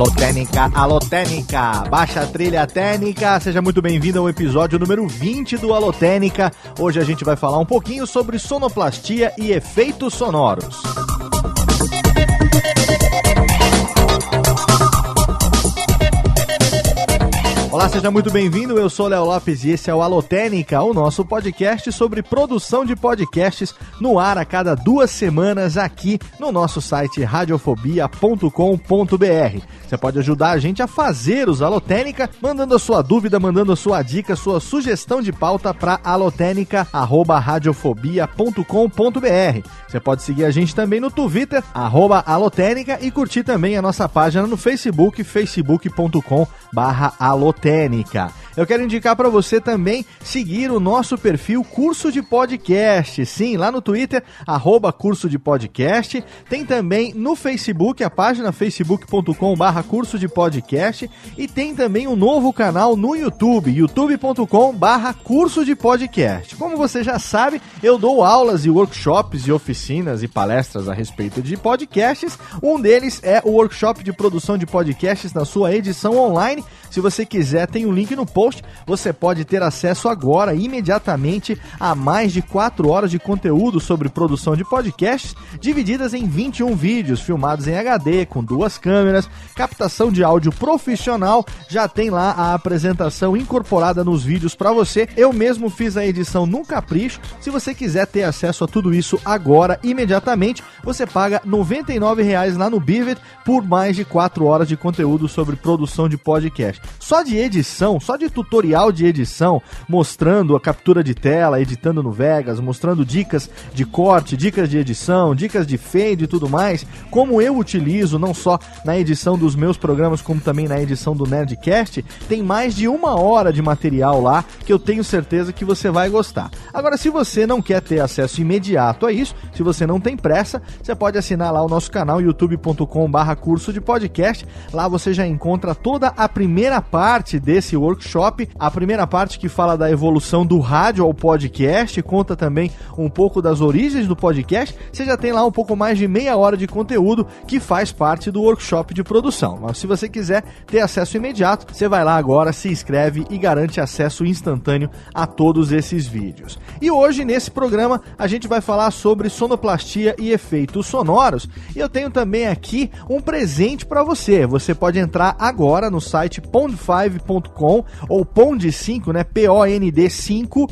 Alô Técnica, alô Técnica, baixa trilha técnica, seja muito bem-vindo ao episódio número 20 do Alô Técnica. Hoje a gente vai falar um pouquinho sobre sonoplastia e efeitos sonoros. Olá, seja muito bem-vindo. Eu sou Léo Lopes e esse é o Alotênica, o nosso podcast sobre produção de podcasts no ar a cada duas semanas aqui no nosso site radiofobia.com.br. Você pode ajudar a gente a fazer os Alotênica, mandando a sua dúvida, mandando a sua dica, sua sugestão de pauta para alotênica@radiofobia.com.br. Você pode seguir a gente também no Twitter @alotênica e curtir também a nossa página no Facebook, facebook.com/alotênica. scenica. Eu quero indicar para você também seguir o nosso perfil Curso de Podcast. Sim, lá no Twitter, arroba Curso de Podcast. Tem também no Facebook, a página facebook.com Curso de Podcast. E tem também um novo canal no YouTube, youtube.com Curso de Podcast. Como você já sabe, eu dou aulas e workshops e oficinas e palestras a respeito de podcasts. Um deles é o workshop de produção de podcasts na sua edição online. Se você quiser, tem um link no post. Você pode ter acesso agora, imediatamente, a mais de 4 horas de conteúdo sobre produção de podcasts, divididas em 21 vídeos filmados em HD, com duas câmeras, captação de áudio profissional. Já tem lá a apresentação incorporada nos vídeos para você. Eu mesmo fiz a edição num capricho. Se você quiser ter acesso a tudo isso agora, imediatamente, você paga R$ 99,00 lá no Bivet por mais de 4 horas de conteúdo sobre produção de podcast. Só de edição, só de tutorial de edição, mostrando a captura de tela, editando no Vegas, mostrando dicas de corte, dicas de edição, dicas de fade e tudo mais, como eu utilizo não só na edição dos meus programas, como também na edição do Nerdcast, tem mais de uma hora de material lá que eu tenho certeza que você vai gostar. Agora, se você não quer ter acesso imediato a isso, se você não tem pressa, você pode assinar lá o nosso canal youtube.com/barra curso de podcast. Lá você já encontra toda a primeira parte desse workshop, a primeira parte que fala da evolução do rádio ao podcast, conta também um pouco das origens do podcast. Você já tem lá um pouco mais de meia hora de conteúdo que faz parte do workshop de produção. Mas se você quiser ter acesso imediato, você vai lá agora, se inscreve e garante acesso instantâneo a todos esses vídeos. E hoje nesse programa a gente vai falar sobre sonoplastia e efeitos sonoros. E eu tenho também aqui um presente para você. Você pode entrar agora no site pond5.com ou pond5, né? P O N D 5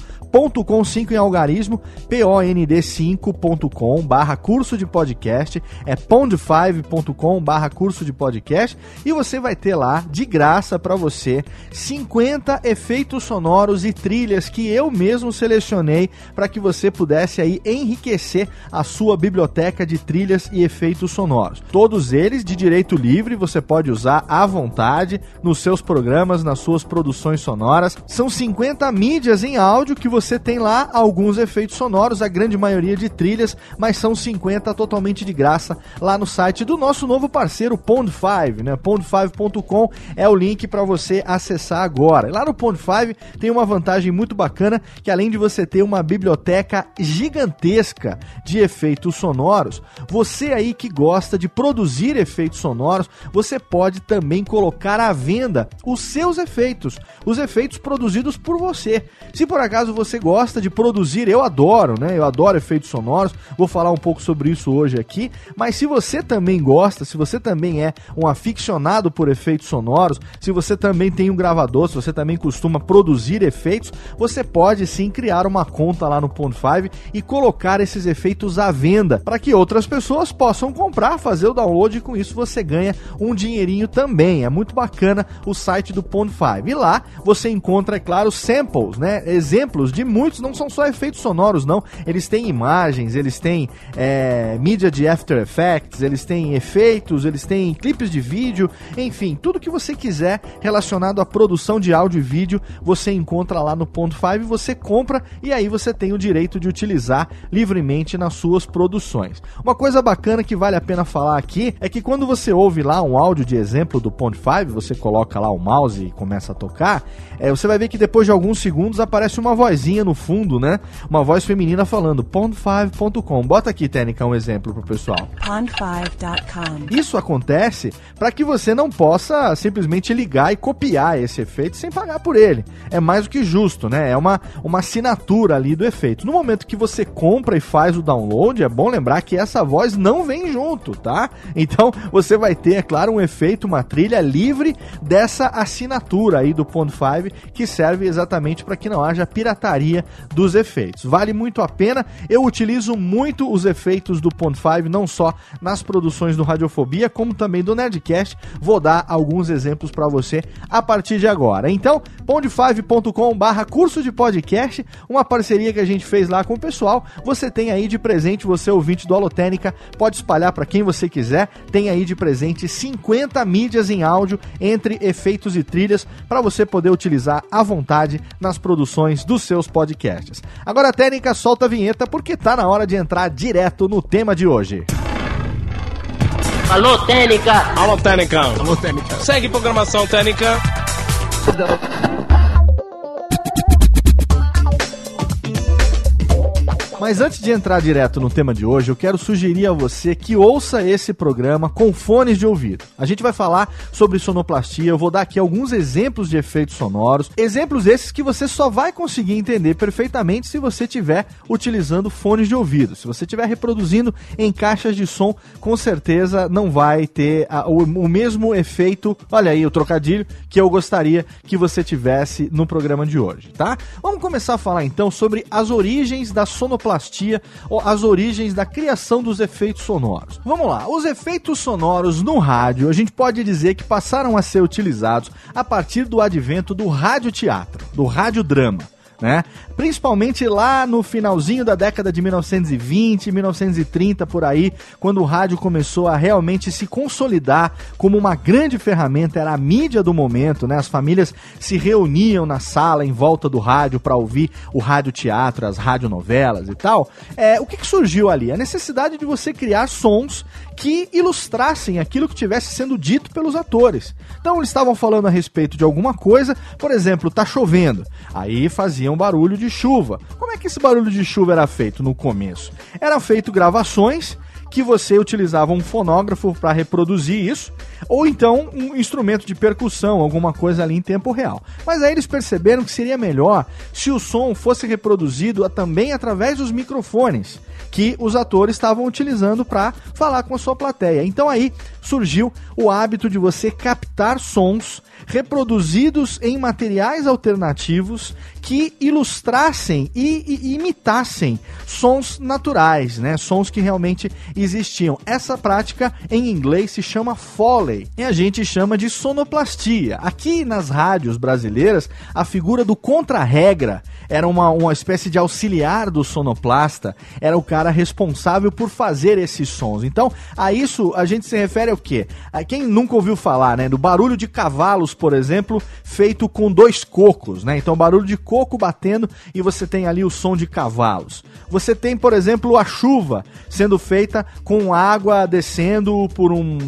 .com 5 em algarismo, pond5.com barra curso de podcast, é pond5.com barra curso de podcast e você vai ter lá de graça para você 50 efeitos sonoros e trilhas que eu mesmo selecionei para que você pudesse aí enriquecer a sua biblioteca de trilhas e efeitos sonoros. Todos eles de direito livre, você pode usar à vontade nos seus programas, nas suas produções sonoras. São 50 mídias em áudio que você tem lá alguns efeitos sonoros, a grande maioria de trilhas, mas são 50 totalmente de graça lá no site do nosso novo parceiro Pond5, né? Pond5.com é o link para você acessar agora. Lá no Pond5 tem uma vantagem muito bacana que além de você ter uma biblioteca gigantesca de efeitos sonoros, você aí que gosta de produzir efeitos sonoros, você pode também colocar à venda os seus efeitos, os efeitos produzidos por você. Se por acaso você gosta de produzir, eu adoro, né? Eu adoro efeitos sonoros. Vou falar um pouco sobre isso hoje aqui, mas se você também gosta, se você também é um aficionado por efeitos sonoros, se você também tem um gravador, se você também costuma produzir efeitos, você pode sim criar uma conta lá no Ponto 5 e colocar esses efeitos à venda para que outras pessoas possam comprar, fazer o download e com isso você ganha um dinheirinho também. É muito bacana o site do Pond 5. E lá você encontra, é claro, samples, né? Exemplos de muitos, não são só efeitos sonoros, não. Eles têm imagens, eles têm é, mídia de After Effects, eles têm efeitos, eles têm clipes de vídeo, enfim, tudo que você quiser relacionado à produção de áudio e vídeo, você encontra lá no Pond 5, você compra e aí você tem o direito de utilizar livremente nas suas produções. Uma coisa bacana que vale a pena falar aqui é que quando você ouve lá um áudio de exemplo do Pond 5, você coloca lá o mouse e começa a tocar, é, você vai ver que depois de alguns segundos aparece uma vozinha no fundo, né? Uma voz feminina falando pond5.com. Bota aqui, Técnica, um exemplo pro pessoal. Pond5.com. Isso acontece para que você não possa simplesmente ligar e copiar esse efeito sem pagar por ele. É mais do que justo, né? É uma, uma assinatura ali do efeito. No momento que você compra e faz o download, é bom lembrar que essa voz não vem junto, tá? Então você vai ter, é claro, um efeito, uma trilha livre dessa assinatura aí do Pond 5 que serve exatamente para que não haja pirataria dos efeitos. Vale muito a pena. Eu utilizo muito os efeitos do Pond 5, não só nas produções do Radiofobia, como também do Nerdcast. Vou dar alguns exemplos para você a partir de agora. Então, pond5.com/barra curso de podcast, uma parceria que a gente fez lá com o pessoal. Você tem aí de presente, você ouvinte do Alotênica, pode espalhar para quem você quiser. Tem aí de presente 50 mídias em áudio entre efeitos e trilhas para você poder utilizar à vontade nas produções dos seus podcasts. Agora a técnica solta a vinheta porque tá na hora de entrar direto no tema de hoje. Alô, Técnica! Alô, Técnica! Alô, Técnica! Segue programação Técnica! Mas antes de entrar direto no tema de hoje, eu quero sugerir a você que ouça esse programa com fones de ouvido. A gente vai falar sobre sonoplastia, eu vou dar aqui alguns exemplos de efeitos sonoros, exemplos esses que você só vai conseguir entender perfeitamente se você estiver utilizando fones de ouvido. Se você estiver reproduzindo em caixas de som, com certeza não vai ter a, o, o mesmo efeito, olha aí o trocadilho, que eu gostaria que você tivesse no programa de hoje, tá? Vamos começar a falar então sobre as origens da sonoplastia sonoplastia as origens da criação dos efeitos sonoros. Vamos lá, os efeitos sonoros no rádio, a gente pode dizer que passaram a ser utilizados a partir do advento do radioteatro, do radiodrama né? Principalmente lá no finalzinho da década de 1920, 1930 por aí, quando o rádio começou a realmente se consolidar como uma grande ferramenta, era a mídia do momento, né? As famílias se reuniam na sala em volta do rádio para ouvir o rádio teatro, as radionovelas e tal. É, o que, que surgiu ali? A necessidade de você criar sons que ilustrassem aquilo que estivesse sendo dito pelos atores. Então eles estavam falando a respeito de alguma coisa, por exemplo, tá chovendo. Aí faziam barulho de chuva. Como é que esse barulho de chuva era feito no começo? Era feito gravações que você utilizava um fonógrafo para reproduzir isso, ou então um instrumento de percussão, alguma coisa ali em tempo real. Mas aí eles perceberam que seria melhor se o som fosse reproduzido também através dos microfones que os atores estavam utilizando para falar com a sua plateia. Então aí surgiu o hábito de você captar sons reproduzidos em materiais alternativos que ilustrassem e, e, imitassem sons naturais, né? Sons que realmente existiam. Essa prática em inglês se chama Foley e a gente chama de sonoplastia. Aqui nas rádios brasileiras, a figura do contra-regra era uma, uma espécie de auxiliar do sonoplasta, era o cara responsável por fazer esses sons. Então, a isso a gente se refere ao quê? A quem nunca ouviu falar, né, do barulho de cavalos, por exemplo, feito com dois cocos, né? Então, barulho de coco batendo e você tem ali o som de cavalos. Você tem, por exemplo, a chuva sendo feita com água descendo por um,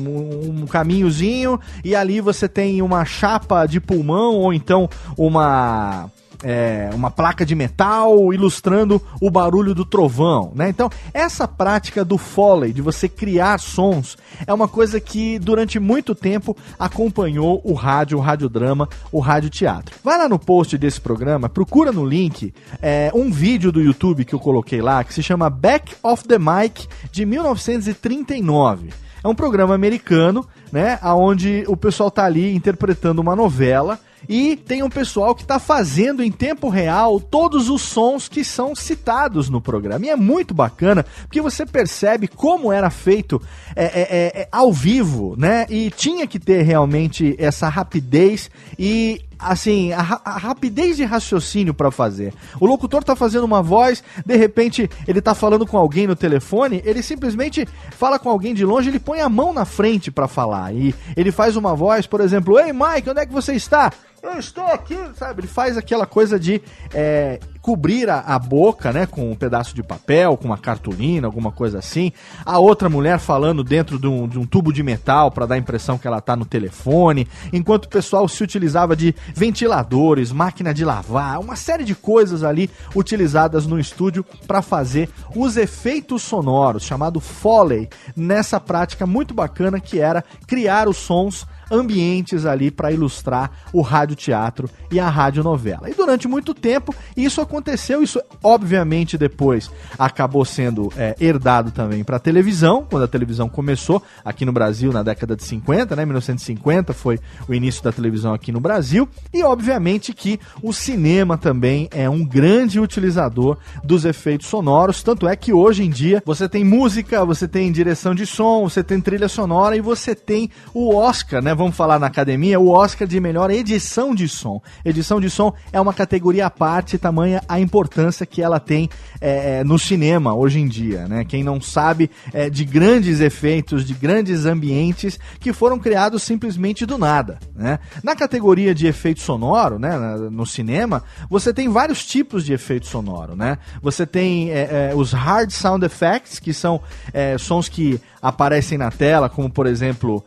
um caminhozinho e ali você tem uma chapa de pulmão ou então uma é, uma placa de metal ilustrando o barulho do trovão, né? Então, essa prática do Foley, de você criar sons, é uma coisa que durante muito tempo acompanhou o rádio, o radiodrama, o radioteatro. Vai lá no post desse programa, procura no link é, um vídeo do YouTube que eu coloquei lá, que se chama Back of the Mic, de 1939. É um programa americano, né, onde o pessoal tá ali interpretando uma novela e tem um pessoal que está fazendo em tempo real todos os sons que são citados no programa. E é muito bacana, porque você percebe como era feito é, é, é, é ao vivo, né? E tinha que ter realmente essa rapidez e assim, a, a, rapidez de raciocínio para fazer. O locutor tá fazendo uma voz, de repente ele tá falando com alguém no telefone, ele simplesmente fala com alguém de longe, ele põe a mão na frente para falar. E ele faz uma voz, por exemplo, Ei Mike, onde é que você está? Eu estou aqui, sabe? Ele faz aquela coisa de é, cobrir a, a, boca, né, com um pedaço de papel, com uma cartolina, alguma coisa assim. A outra mulher falando dentro de um, de um tubo de metal para dar a impressão que ela está no telefone, enquanto o pessoal se utilizava de ventiladores, máquina de lavar, uma série de coisas ali utilizadas no estúdio para fazer os efeitos sonoros, chamado Foley, nessa prática muito bacana que era criar os sons ambientes ali para ilustrar o radioteatro e a radionovela. E durante muito tempo isso aconteceu, isso obviamente depois acabou sendo é, herdado também para a televisão, quando a televisão começou aqui no Brasil na década de 50, né, 1950 foi o início da televisão aqui no Brasil, e obviamente que o cinema também é um grande utilizador dos efeitos sonoros, tanto é que hoje em dia você tem música, você tem direção de som, você tem trilha sonora e você tem o Oscar, né? Vamos falar na academia, o Oscar de melhor edição de som. Edição de som é uma categoria à parte, tamanha a importância que ela tem é, é, no cinema hoje em dia, né? Quem não sabe é, de grandes efeitos, de grandes ambientes que foram criados simplesmente do nada, né? Na categoria de efeito sonoro, né, no cinema, você tem vários tipos de efeito sonoro, né? Você tem é, é, os hard sound effects, que são é, sons que aparecem na tela, como por exemplo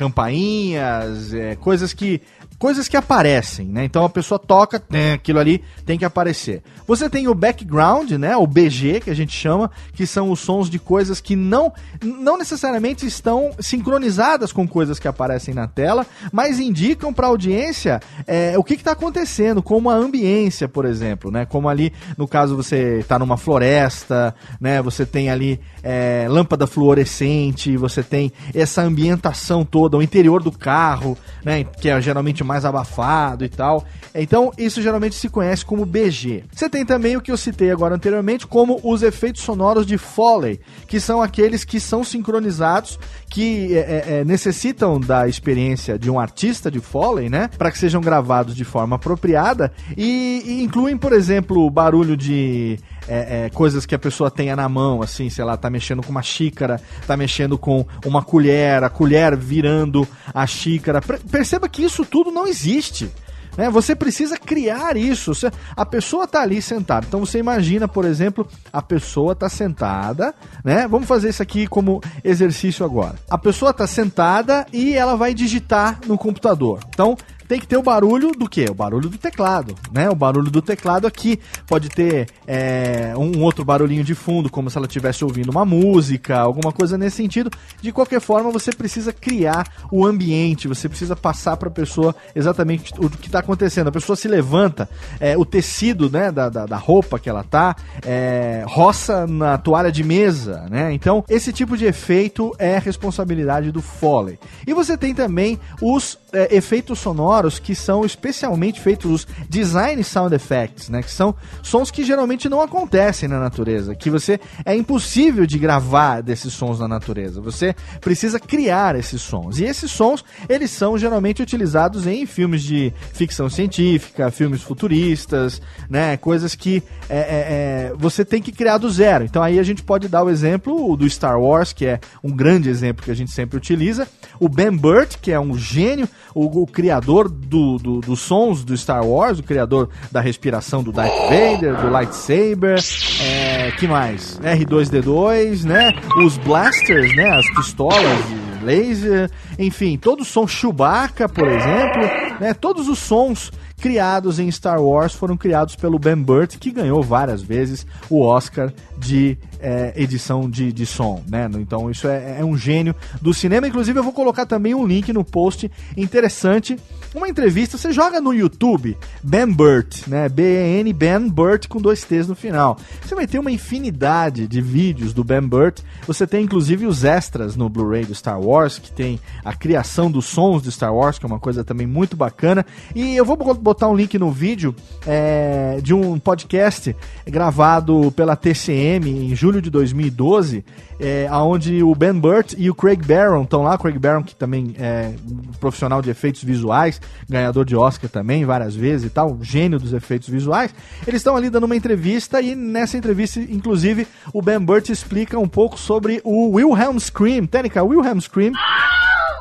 campainhas, é, coisas que coisas que aparecem, né? Então a pessoa toca, né, aquilo ali tem que aparecer. Você tem o background, né, o BG que a gente chama, que são os sons de coisas que não não necessariamente estão sincronizadas com coisas que aparecem na tela, mas indicam para a audiência é, o que está acontecendo, como a ambiência, por exemplo, né? Como ali no caso você está numa floresta, né? Você tem ali é, lâmpada fluorescente, você tem essa ambientação toda, o interior do carro, né? Que é geralmente mais abafado e tal. Então, isso geralmente se conhece como BG. Você tem também o que eu citei agora anteriormente, como os efeitos sonoros de Foley, que são aqueles que são sincronizados, que é, é, é necessitam da experiência de um artista de Foley, né? Para que sejam gravados de forma apropriada e, e incluem, por exemplo, barulho de é, é, coisas que a pessoa tenha na mão, assim, sei lá, tá mexendo com uma xícara, tá mexendo com uma colher, a colher virando a xícara. Perceba que isso tudo não existe. Né? Você precisa criar isso. A pessoa está ali sentada. Então você imagina, por exemplo, a pessoa está sentada, né? Vamos fazer isso aqui como exercício agora. A pessoa está sentada e ela vai digitar no computador. Então tem que ter o barulho do quê? O barulho do teclado, né? O barulho do teclado aqui pode ter é, um outro barulhinho de fundo, como se ela estivesse ouvindo uma música, alguma coisa nesse sentido. De qualquer forma, você precisa criar o ambiente, você precisa passar para a pessoa exatamente o que está acontecendo. A pessoa se levanta, é, o tecido né, da, da, da, roupa que ela tá é, roça na toalha de mesa, né? Então, esse tipo de efeito é responsabilidade do Foley. E você tem também os é, efeitos sonoros que são especialmente feitos, os design sound effects, né? Que são sons que geralmente não acontecem na natureza, que você é impossível de gravar desses sons na natureza. Você precisa criar esses sons. E esses sons, eles são geralmente utilizados em filmes de ficção científica, filmes futuristas, né? Coisas que é, é, é, você tem que criar do zero. Então aí a gente pode dar o exemplo do Star Wars, que é um grande exemplo que a gente sempre utiliza. O Ben Burt, que é um gênio o, o criador do, do, dos sons do Star Wars, o criador da respiração do Darth Vader, do lightsaber, é, que mais? R2D2, né? Os blasters, né? As pistolas laser, enfim, todo o som Chewbacca, por exemplo Né? Todos os sons criados em Star Wars foram criados pelo Ben Burt, que ganhou várias vezes o Oscar de é, edição de, de som, né? Então isso é, é, um gênio do cinema. Inclusive eu vou colocar também um link no post interessante. Uma entrevista, você joga no YouTube Ben Burt, né? B-E-N Ben Burt com dois T's no final. Você vai ter uma infinidade de vídeos do Ben Burt. Você tem inclusive os extras no Blu-ray do Star Wars, que tem a criação dos sons de Star Wars, que é uma coisa também muito bacana. E eu vou botar um link no vídeo é, de um podcast gravado pela TCM em julho de 2012, é, onde o Ben Burt e o Craig Barron estão lá. Craig Barron, que também é profissional de efeitos visuais, ganhador de Oscar também várias vezes e tal, gênio dos efeitos visuais. Eles estão ali dando uma entrevista e nessa entrevista, inclusive, o Ben Burt explica um pouco sobre o Wilhelm Scream. Técnica, Wilhelm Scream.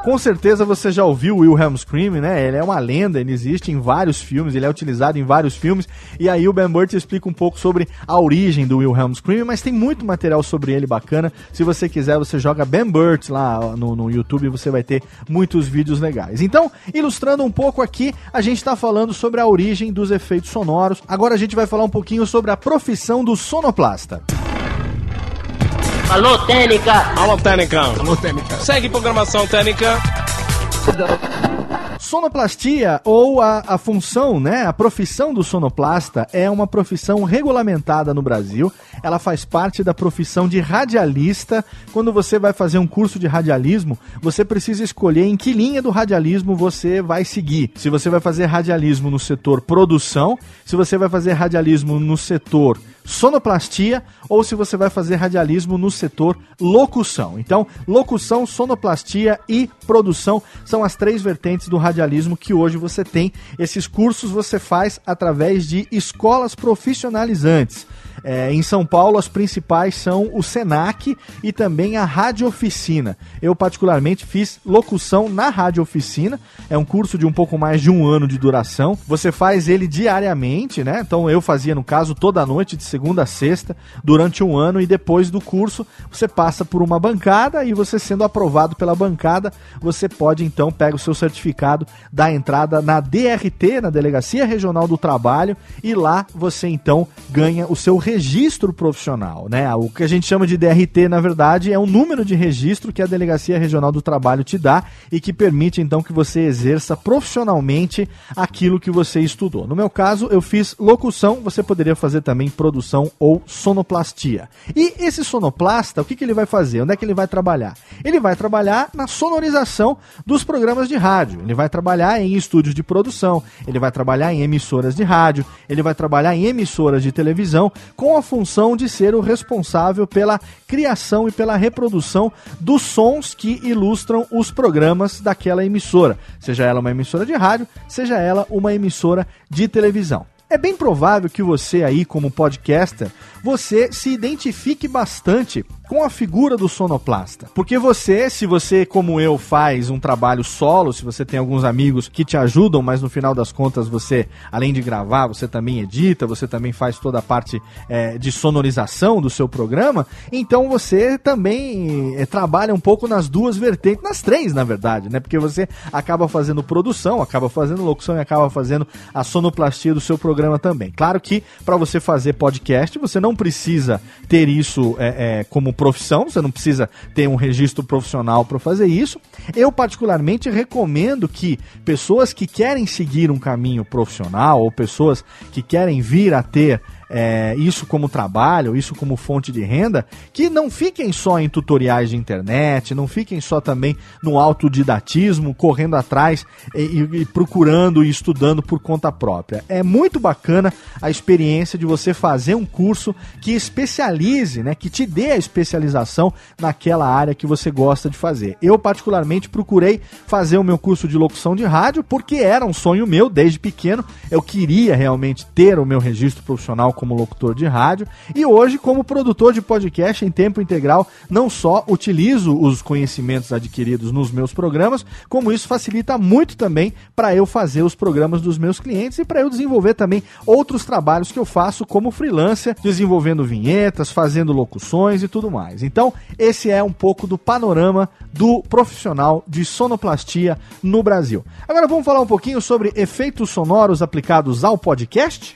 Com certeza você já ouviu o Wilhelm Scream, né? Ele é uma lenda, ele existe em vários filmes, ele é utilizado em vários filmes. E aí o Ben Burt explica um pouco sobre a origem do Wilhelm Scream, mas tem muito material sobre ele bacana. Se você quiser, você joga Ben Burt lá no, no YouTube, você vai ter muitos vídeos legais. Então, ilustrando um pouco aqui, a gente está falando sobre a origem dos efeitos sonoros. Agora a gente vai falar um pouquinho sobre a profissão do sonoplasta. Alô, Técnica! Alô, Técnica! Alô, Técnica! Segue programação Técnica! Sonoplastia ou a, a função, né, a profissão do sonoplasta é uma profissão regulamentada no Brasil. Ela faz parte da profissão de radialista. Quando você vai fazer um curso de radialismo, você precisa escolher em que linha do radialismo você vai seguir. Se você vai fazer radialismo no setor produção, se você vai fazer radialismo no setor sonoplastia ou se você vai fazer radialismo no setor locução. Então, locução, sonoplastia e produção são as três vertentes do radialismo que hoje você tem. Esses cursos você faz através de escolas profissionalizantes. É, em São Paulo, as principais são o Senac e também a Rádio Oficina. Eu, particularmente, fiz locução na Rádio Oficina. É um curso de um pouco mais de um ano de duração. Você faz ele diariamente, né? Então, eu fazia, no caso, toda noite, de segunda a sexta, durante um ano. E depois do curso, você passa por uma bancada e você, sendo aprovado pela bancada, você pode, então, pega o seu certificado da entrada na DRT, na Delegacia Regional do Trabalho, e lá você, então, ganha o seu registro profissional, né? O que a gente chama de DRT, na verdade, é um número de registro que a Delegacia Regional do Trabalho te dá e que permite então que você exerça profissionalmente aquilo que você estudou. No meu caso, eu fiz locução, você poderia fazer também produção ou sonoplastia. E esse sonoplasta, o que, que ele vai fazer? Onde é que ele vai trabalhar? Ele vai trabalhar na sonorização dos programas de rádio. Ele vai trabalhar em estúdios de produção, ele vai trabalhar em emissoras de rádio, ele vai trabalhar em emissoras de televisão, com a função de ser o responsável pela criação e pela reprodução dos sons que ilustram os programas daquela emissora, seja ela uma emissora de rádio, seja ela uma emissora de televisão. É bem provável que você aí, como podcaster, você se identifique bastante com a figura do sonoplasta. Porque você, se você, como eu, faz um trabalho solo, se você tem alguns amigos que te ajudam, mas no final das contas você, além de gravar, você também edita, você também faz toda a parte é, de sonorização do seu programa, então você também é, trabalha um pouco nas duas vertentes, nas três, na verdade, né? Porque você acaba fazendo produção, acaba fazendo locução e acaba fazendo a sonoplastia do seu programa também. Claro que para você fazer podcast, você não precisa ter isso é, é como profissão, você não precisa ter um registro profissional para fazer isso. Eu, particularmente, recomendo que pessoas que querem seguir um caminho profissional ou pessoas que querem vir a ter é, isso como trabalho, isso como fonte de renda, que não fiquem só em tutoriais de internet, não fiquem só também no autodidatismo, correndo atrás e, e procurando e estudando por conta própria. É muito bacana a experiência de você fazer um curso que especialize, né, que te dê a especialização naquela área que você gosta de fazer. Eu, particularmente, procurei fazer o meu curso de locução de rádio porque era um sonho meu desde pequeno. Eu queria realmente ter o meu registro profissional como locutor de rádio e hoje como produtor de podcast em tempo integral. Não só utilizo os conhecimentos adquiridos nos meus programas, como isso facilita muito também para eu fazer os programas dos meus clientes e para eu desenvolver também outros trabalhos que eu faço como freelancer, desenvolvendo vinhetas, fazendo locuções e tudo mais. Então, esse é um pouco do panorama do profissional de sonoplastia no Brasil. Agora vamos falar um pouquinho sobre efeitos sonoros aplicados ao podcast?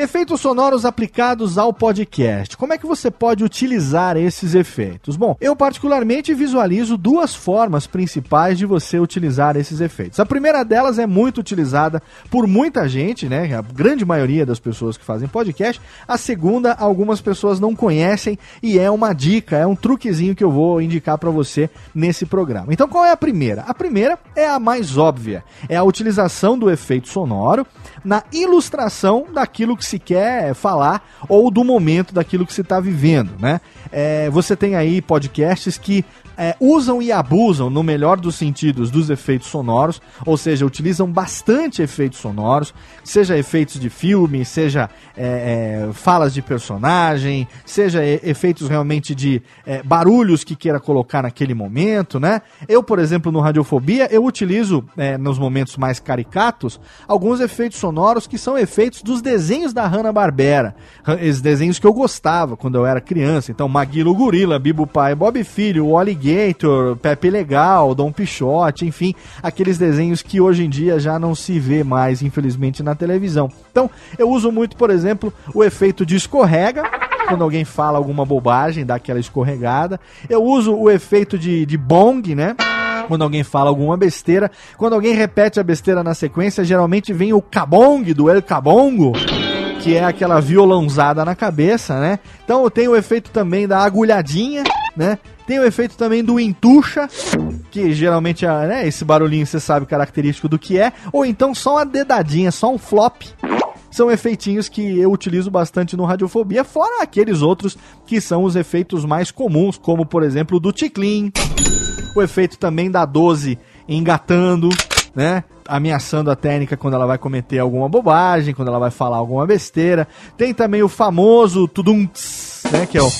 Efeitos sonoros aplicados ao podcast. Como é que você pode utilizar esses efeitos? Bom, eu particularmente visualizo duas formas principais de você utilizar esses efeitos. A primeira delas é muito utilizada por muita gente, né? A grande maioria das pessoas que fazem podcast. A segunda, algumas pessoas não conhecem e é uma dica, é um truquezinho que eu vou indicar para você nesse programa. Então, qual é a primeira? A primeira é a mais óbvia, é a utilização do efeito sonoro na ilustração daquilo que se quer falar ou do momento daquilo que se está vivendo, né? É, você tem aí podcasts que é, usam e abusam, no melhor dos sentidos, dos efeitos sonoros, ou seja, utilizam bastante efeitos sonoros, seja efeitos de filme, seja é, é, falas de personagem, seja efeitos realmente de é, barulhos que queira colocar naquele momento, né? Eu, por exemplo, no Radiofobia, eu utilizo, é, nos momentos mais caricatos, alguns efeitos sonoros que são efeitos dos desenhos da Hanna-Barbera, esses desenhos que eu gostava quando eu era criança, então Maguilo Gorila, Bibo Pai, Bob Filho, Wally Alligator, Pepe Legal, Dom Pichote, enfim, aqueles desenhos que hoje em dia já não se vê mais, infelizmente, na televisão. Então, eu uso muito, por exemplo, o efeito de escorrega, quando alguém fala alguma bobagem, dá aquela escorregada. Eu uso o efeito de, de bong, né? quando alguém fala alguma besteira. Quando alguém repete a besteira na sequência, geralmente vem o cabong do El Cabongo, que é aquela violãozada na cabeça, né? Então tem o efeito também da agulhadinha, né? Tem o efeito também do entuxa, que geralmente é né, esse barulhinho você sabe característico do que é, ou então só uma dedadinha, só um flop. São efeitinhos que eu utilizo bastante no Radiofobia, fora aqueles outros que são os efeitos mais comuns, como por exemplo do Ticlin, o efeito também da 12 engatando, né? Ameaçando a técnica quando ela vai cometer alguma bobagem, quando ela vai falar alguma besteira. Tem também o famoso tudum, né? Que é o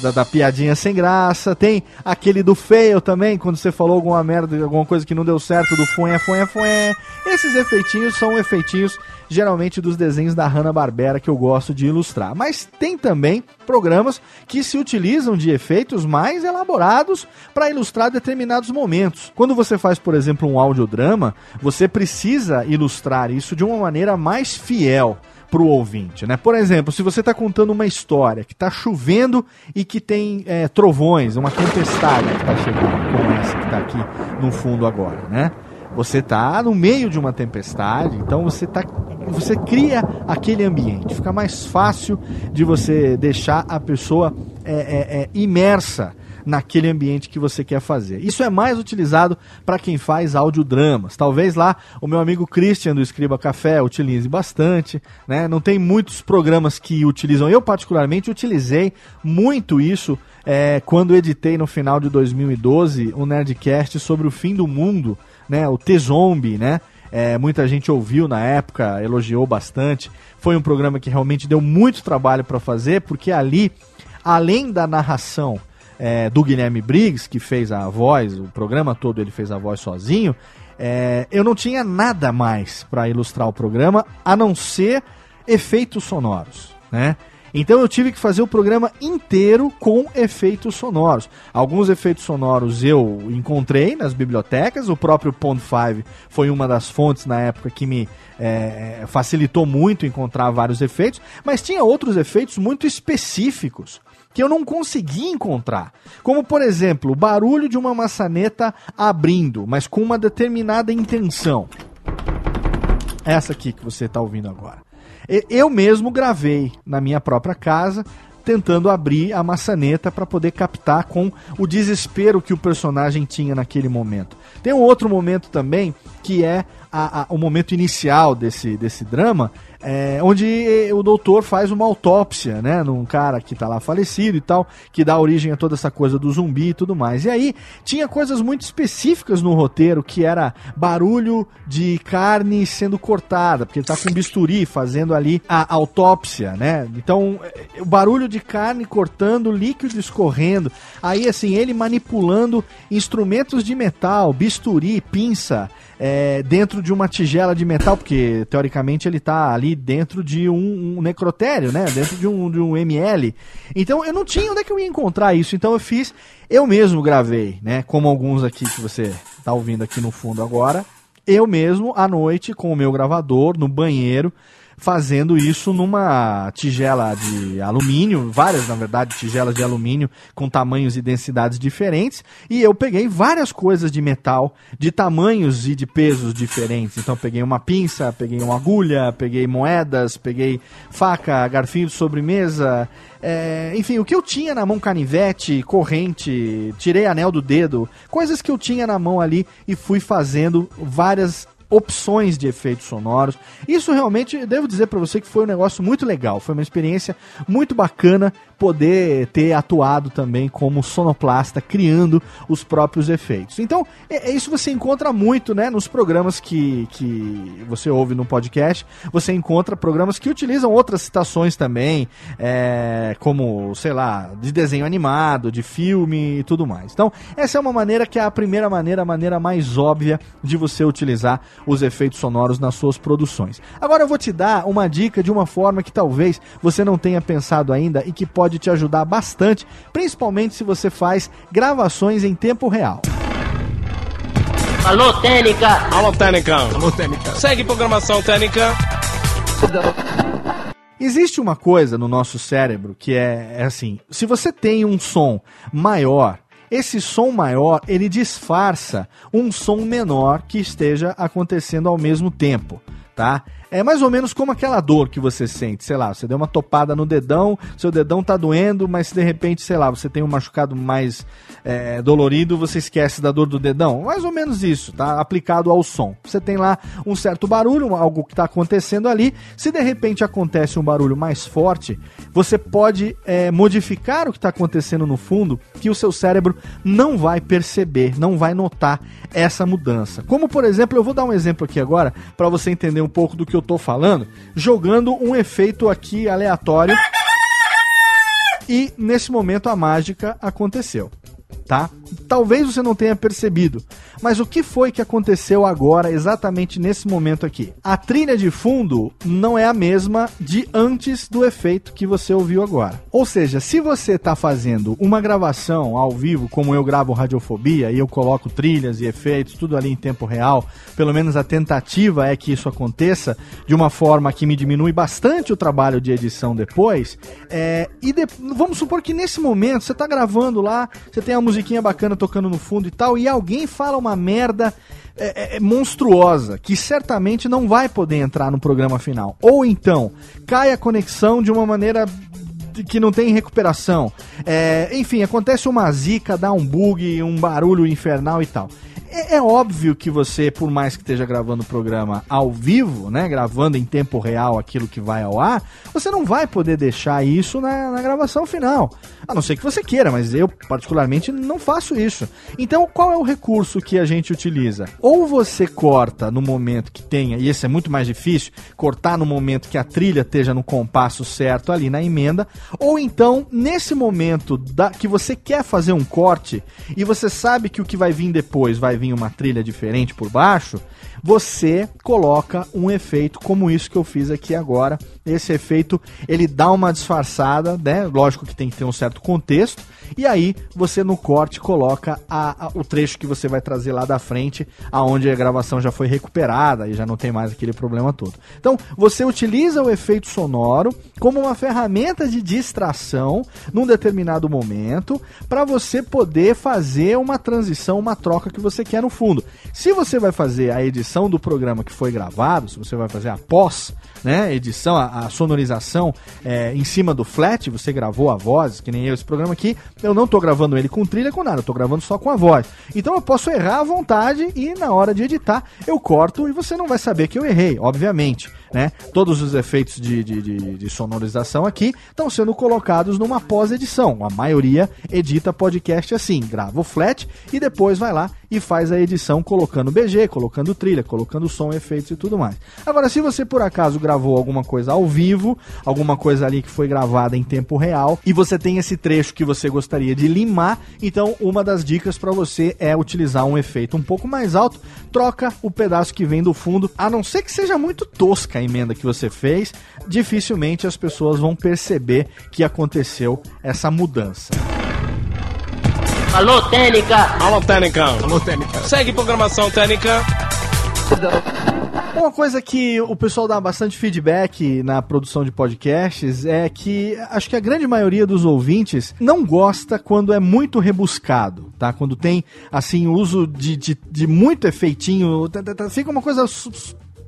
da, da, piadinha sem graça. Tem aquele do fail também, quando você falou alguma merda, alguma coisa que não deu certo, do fué, fué, fué. Esses efeitinhos são efeitinhos geralmente dos desenhos da Hanna-Barbera que eu gosto de ilustrar. Mas tem também programas que se utilizam de efeitos mais elaborados para ilustrar determinados momentos. Quando você faz, por exemplo, um audiodrama, você precisa ilustrar isso de uma maneira mais fiel pro ouvinte, né? Por exemplo, se você está contando uma história que está chovendo e que tem é, trovões, uma tempestade que está chegando, como essa que está aqui no fundo agora, né? Você está no meio de uma tempestade, então você tá, você cria aquele ambiente. Fica mais fácil de você deixar a pessoa é, é, é imersa naquele ambiente que você quer fazer. Isso é mais utilizado para quem faz audiodramas. Talvez lá o meu amigo Christian do Escriba Café utilize bastante, né? Não tem muitos programas que utilizam. Eu particularmente utilizei muito isso é, quando editei no final de 2012 um Nerdcast sobre o fim do mundo, né? O T-Zombie, né? É, muita gente ouviu na época, elogiou bastante. Foi um programa que realmente deu muito trabalho para fazer, porque ali, além da narração é, do Guilherme Briggs, que fez a voz, o programa todo ele fez a voz sozinho, é, eu não tinha nada mais para ilustrar o programa a não ser efeitos sonoros, né? Então eu tive que fazer o programa inteiro com efeitos sonoros. Alguns efeitos sonoros eu encontrei nas bibliotecas, o próprio Pond 5 foi uma das fontes na época que me é, facilitou muito encontrar vários efeitos, mas tinha outros efeitos muito específicos que eu não consegui encontrar. Como, por exemplo, o barulho de uma maçaneta abrindo, mas com uma determinada intenção. Essa aqui que você está ouvindo agora. Eu mesmo gravei na minha própria casa, tentando abrir a maçaneta para poder captar com o desespero que o personagem tinha naquele momento. Tem um outro momento também que é a, a, o momento inicial desse, desse drama, é, onde o doutor faz uma autópsia, né, num cara que tá lá falecido e tal, que dá origem a toda essa coisa do zumbi e tudo mais. E aí tinha coisas muito específicas no roteiro, que era barulho de carne sendo cortada, porque ele tá com bisturi fazendo ali a autópsia, né? Então, o barulho de carne cortando, líquido escorrendo. Aí assim, ele manipulando instrumentos de metal, bisturi, pinça, é, dentro de uma tigela de metal, porque teoricamente ele está ali dentro de um, um, necrotério, né? Dentro de um, de um ML. Então eu não tinha onde é que eu ia encontrar isso. Então eu fiz, eu mesmo gravei, né? Como alguns aqui que você está ouvindo aqui no fundo agora. Eu mesmo, à noite, com o meu gravador, no banheiro, fazendo isso numa tigela de alumínio, várias, na verdade, tigelas de alumínio com tamanhos e densidades diferentes, e eu peguei várias coisas de metal de tamanhos e de pesos diferentes. Então peguei uma pinça, peguei uma agulha, peguei moedas, peguei faca, garfinho de sobremesa, é, enfim, o que eu tinha na mão canivete, corrente, tirei anel do dedo, coisas que eu tinha na mão ali e fui fazendo várias opções de efeitos sonoros. Isso realmente, devo dizer para você que foi um negócio muito legal, foi uma experiência muito bacana poder ter atuado também como sonoplasta, criando os próprios efeitos. Então, é, é, isso você encontra muito, né, nos programas que, que você ouve no podcast. Você encontra programas que utilizam outras citações também, é, como, sei lá, de desenho animado, de filme e tudo mais. Então, essa é uma maneira que é a primeira maneira, a maneira mais óbvia de você utilizar os efeitos sonoros nas suas produções. Agora eu vou te dar uma dica de uma forma que talvez você não tenha pensado ainda e que pode pode te ajudar bastante, principalmente se você faz gravações em tempo real. Alô, Técnica! Alô, Técnica! Alô, Técnica! Segue programação Técnica! Existe uma coisa no nosso cérebro que é, é assim: se você tem um som maior, esse som maior ele disfarça um som menor que esteja acontecendo ao mesmo tempo, tá? É mais ou menos como aquela dor que você sente, sei lá, você deu uma topada no dedão, seu dedão tá doendo, mas de repente, sei lá, você tem um machucado mais é, dolorido, você esquece da dor do dedão. Mais ou menos isso, tá? Aplicado ao som. Você tem lá um certo barulho, algo que está acontecendo ali. Se de repente acontece um barulho mais forte, você pode é, modificar o que está acontecendo no fundo, que o seu cérebro não vai perceber, não vai notar essa mudança. Como por exemplo, eu vou dar um exemplo aqui agora para você entender um pouco do que eu eu tô falando, jogando um efeito aqui aleatório. E nesse momento a mágica aconteceu tá? Talvez você não tenha percebido, mas o que foi que aconteceu agora, exatamente nesse momento aqui? A trilha de fundo não é a mesma de antes do efeito que você ouviu agora. Ou seja, se você está fazendo uma gravação ao vivo, como eu gravo Radiofobia, e eu coloco trilhas e efeitos, tudo ali em tempo real, pelo menos a tentativa é que isso aconteça de uma forma que me diminui bastante o trabalho de edição depois. É, e de, vamos supor que nesse momento você está gravando lá, você tem a música musiquinha bacana tocando no fundo e tal, e alguém fala uma merda é, é, é, monstruosa que certamente não vai poder entrar no programa final. Ou então, cai a conexão de uma maneira que não tem recuperação. É, enfim, acontece uma zica, dá um bug, um barulho infernal e tal. É, é, óbvio que você, por mais que esteja gravando o programa ao vivo, né, gravando em tempo real aquilo que vai ao ar, você não vai poder deixar isso na, na gravação final. A não ser que você queira, mas eu, particularmente, não faço isso. Então, qual é o recurso que a gente utiliza? Ou você corta no momento que tenha, e esse é muito mais difícil, cortar no momento que a trilha esteja no compasso certo ali na emenda, ou então, nesse momento da, que você quer fazer um corte e você sabe que o que vai vir depois vai vir uma trilha diferente por baixo, você coloca um efeito como isso que eu fiz aqui agora. Esse efeito ele dá uma disfarçada, né? Lógico que tem que ter um certo contexto. E aí você no corte coloca a, a, o trecho que você vai trazer lá da frente, aonde a gravação já foi recuperada e já não tem mais aquele problema todo. Então você utiliza o efeito sonoro como uma ferramenta de distração num determinado momento para você poder fazer uma transição, uma troca que você quer no fundo. Se você vai fazer a edição do programa que foi gravado, se você vai fazer a pós, né, edição, a, a, sonorização é, em cima do flat, você gravou a voz, que nem eu, esse programa aqui, eu não tô gravando ele com trilha, com nada, eu tô gravando só com a voz. Então eu posso errar à vontade e na hora de editar eu corto e você não vai saber que eu errei, obviamente né? Todos os efeitos de, de, de, de sonorização aqui estão sendo colocados numa pós-edição. A maioria edita podcast assim, grava o flat e depois vai lá e faz a edição colocando BG, colocando trilha, colocando som, efeitos e tudo mais. Agora, se você por acaso gravou alguma coisa ao vivo, alguma coisa ali que foi gravada em tempo real e você tem esse trecho que você gostaria de limar, então uma das dicas para você é utilizar um efeito um pouco mais alto, troca o pedaço que vem do fundo, a não ser que seja muito tosca emenda que você fez, dificilmente as pessoas vão perceber que aconteceu essa mudança. Alô, Técnica! Alô, Técnica! Alô, Técnica! Segue programação Técnica! Uma coisa que o pessoal dá bastante feedback na produção de podcasts é que acho que a grande maioria dos ouvintes não gosta quando é muito rebuscado, tá? Quando tem, assim, o uso de, de, de muito efeitinho, fica uma coisa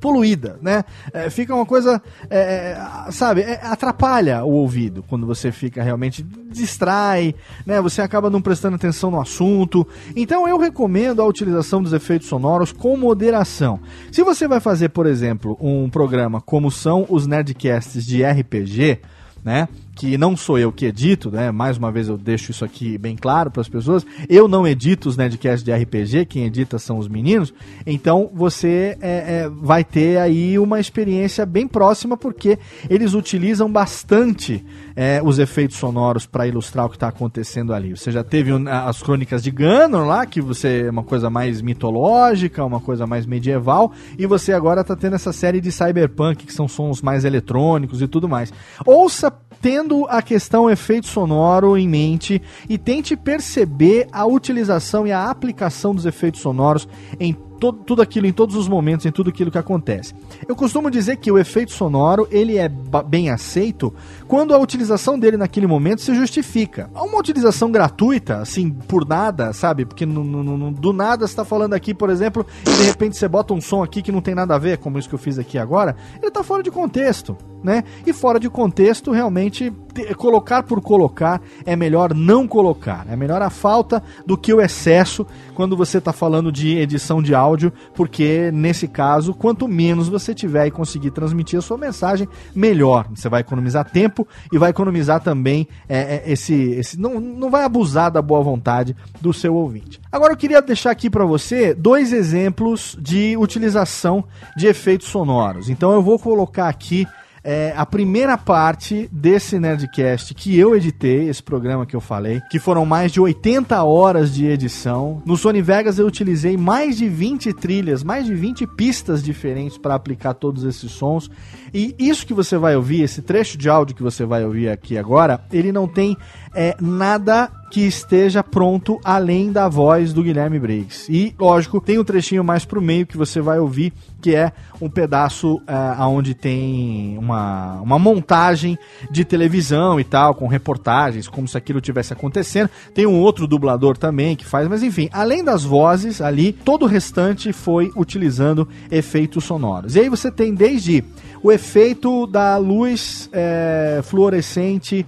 poluída, né? É, fica uma coisa, é, é, sabe, é, atrapalha o ouvido quando você fica realmente distrai, né? Você acaba não prestando atenção no assunto. Então eu recomendo a utilização dos efeitos sonoros com moderação. Se você vai fazer, por exemplo, um programa como são os Nerdcasts de RPG, né? Que não sou eu que edito, né? Mais uma vez eu deixo isso aqui bem claro para as pessoas. Eu não edito os Nerdcasts de RPG, quem edita são os meninos. Então você é, é, vai ter aí uma experiência bem próxima, porque eles utilizam bastante é, os efeitos sonoros para ilustrar o que está acontecendo ali. Você já teve as crônicas de Ganon lá, que você é uma coisa mais mitológica, uma coisa mais medieval, e você agora está tendo essa série de cyberpunk, que são sons mais eletrônicos e tudo mais. Ouça tendo a questão efeito sonoro em mente e tente perceber a utilização e a aplicação dos efeitos sonoros em todo, tudo aquilo, em todos os momentos, em tudo aquilo que acontece. Eu costumo dizer que o efeito sonoro ele é bem aceito quando a utilização dele naquele momento se justifica. Uma utilização gratuita, assim, por nada, sabe? Porque no, no, no, do nada você está falando aqui, por exemplo, e de repente você bota um som aqui que não tem nada a ver, como isso que eu fiz aqui agora, ele está fora de contexto, né? E fora de contexto, realmente, colocar por colocar é melhor não colocar. É melhor a falta do que o excesso quando você está falando de edição de áudio, porque nesse caso, quanto menos você tiver e conseguir transmitir a sua mensagem, melhor. Você vai economizar tempo e vai economizar também é, é, esse, esse não, não vai abusar da boa vontade do seu ouvinte. Agora eu queria deixar aqui para você dois exemplos de utilização de efeitos sonoros. Então eu vou colocar aqui é, a primeira parte desse Nerdcast que eu editei, esse programa que eu falei, que foram mais de 80 horas de edição. No Sony Vegas eu utilizei mais de 20 trilhas, mais de 20 pistas diferentes para aplicar todos esses sons. E isso que você vai ouvir, esse trecho de áudio que você vai ouvir aqui agora, ele não tem é, nada que esteja pronto além da voz do Guilherme Briggs. E, lógico, tem um trechinho mais pro meio que você vai ouvir, que é um pedaço é, onde tem uma, uma montagem de televisão e tal, com reportagens, como se aquilo tivesse acontecendo. Tem um outro dublador também que faz, mas enfim, além das vozes ali, todo o restante foi utilizando efeitos sonoros. E aí você tem desde o efeito da luz é, fluorescente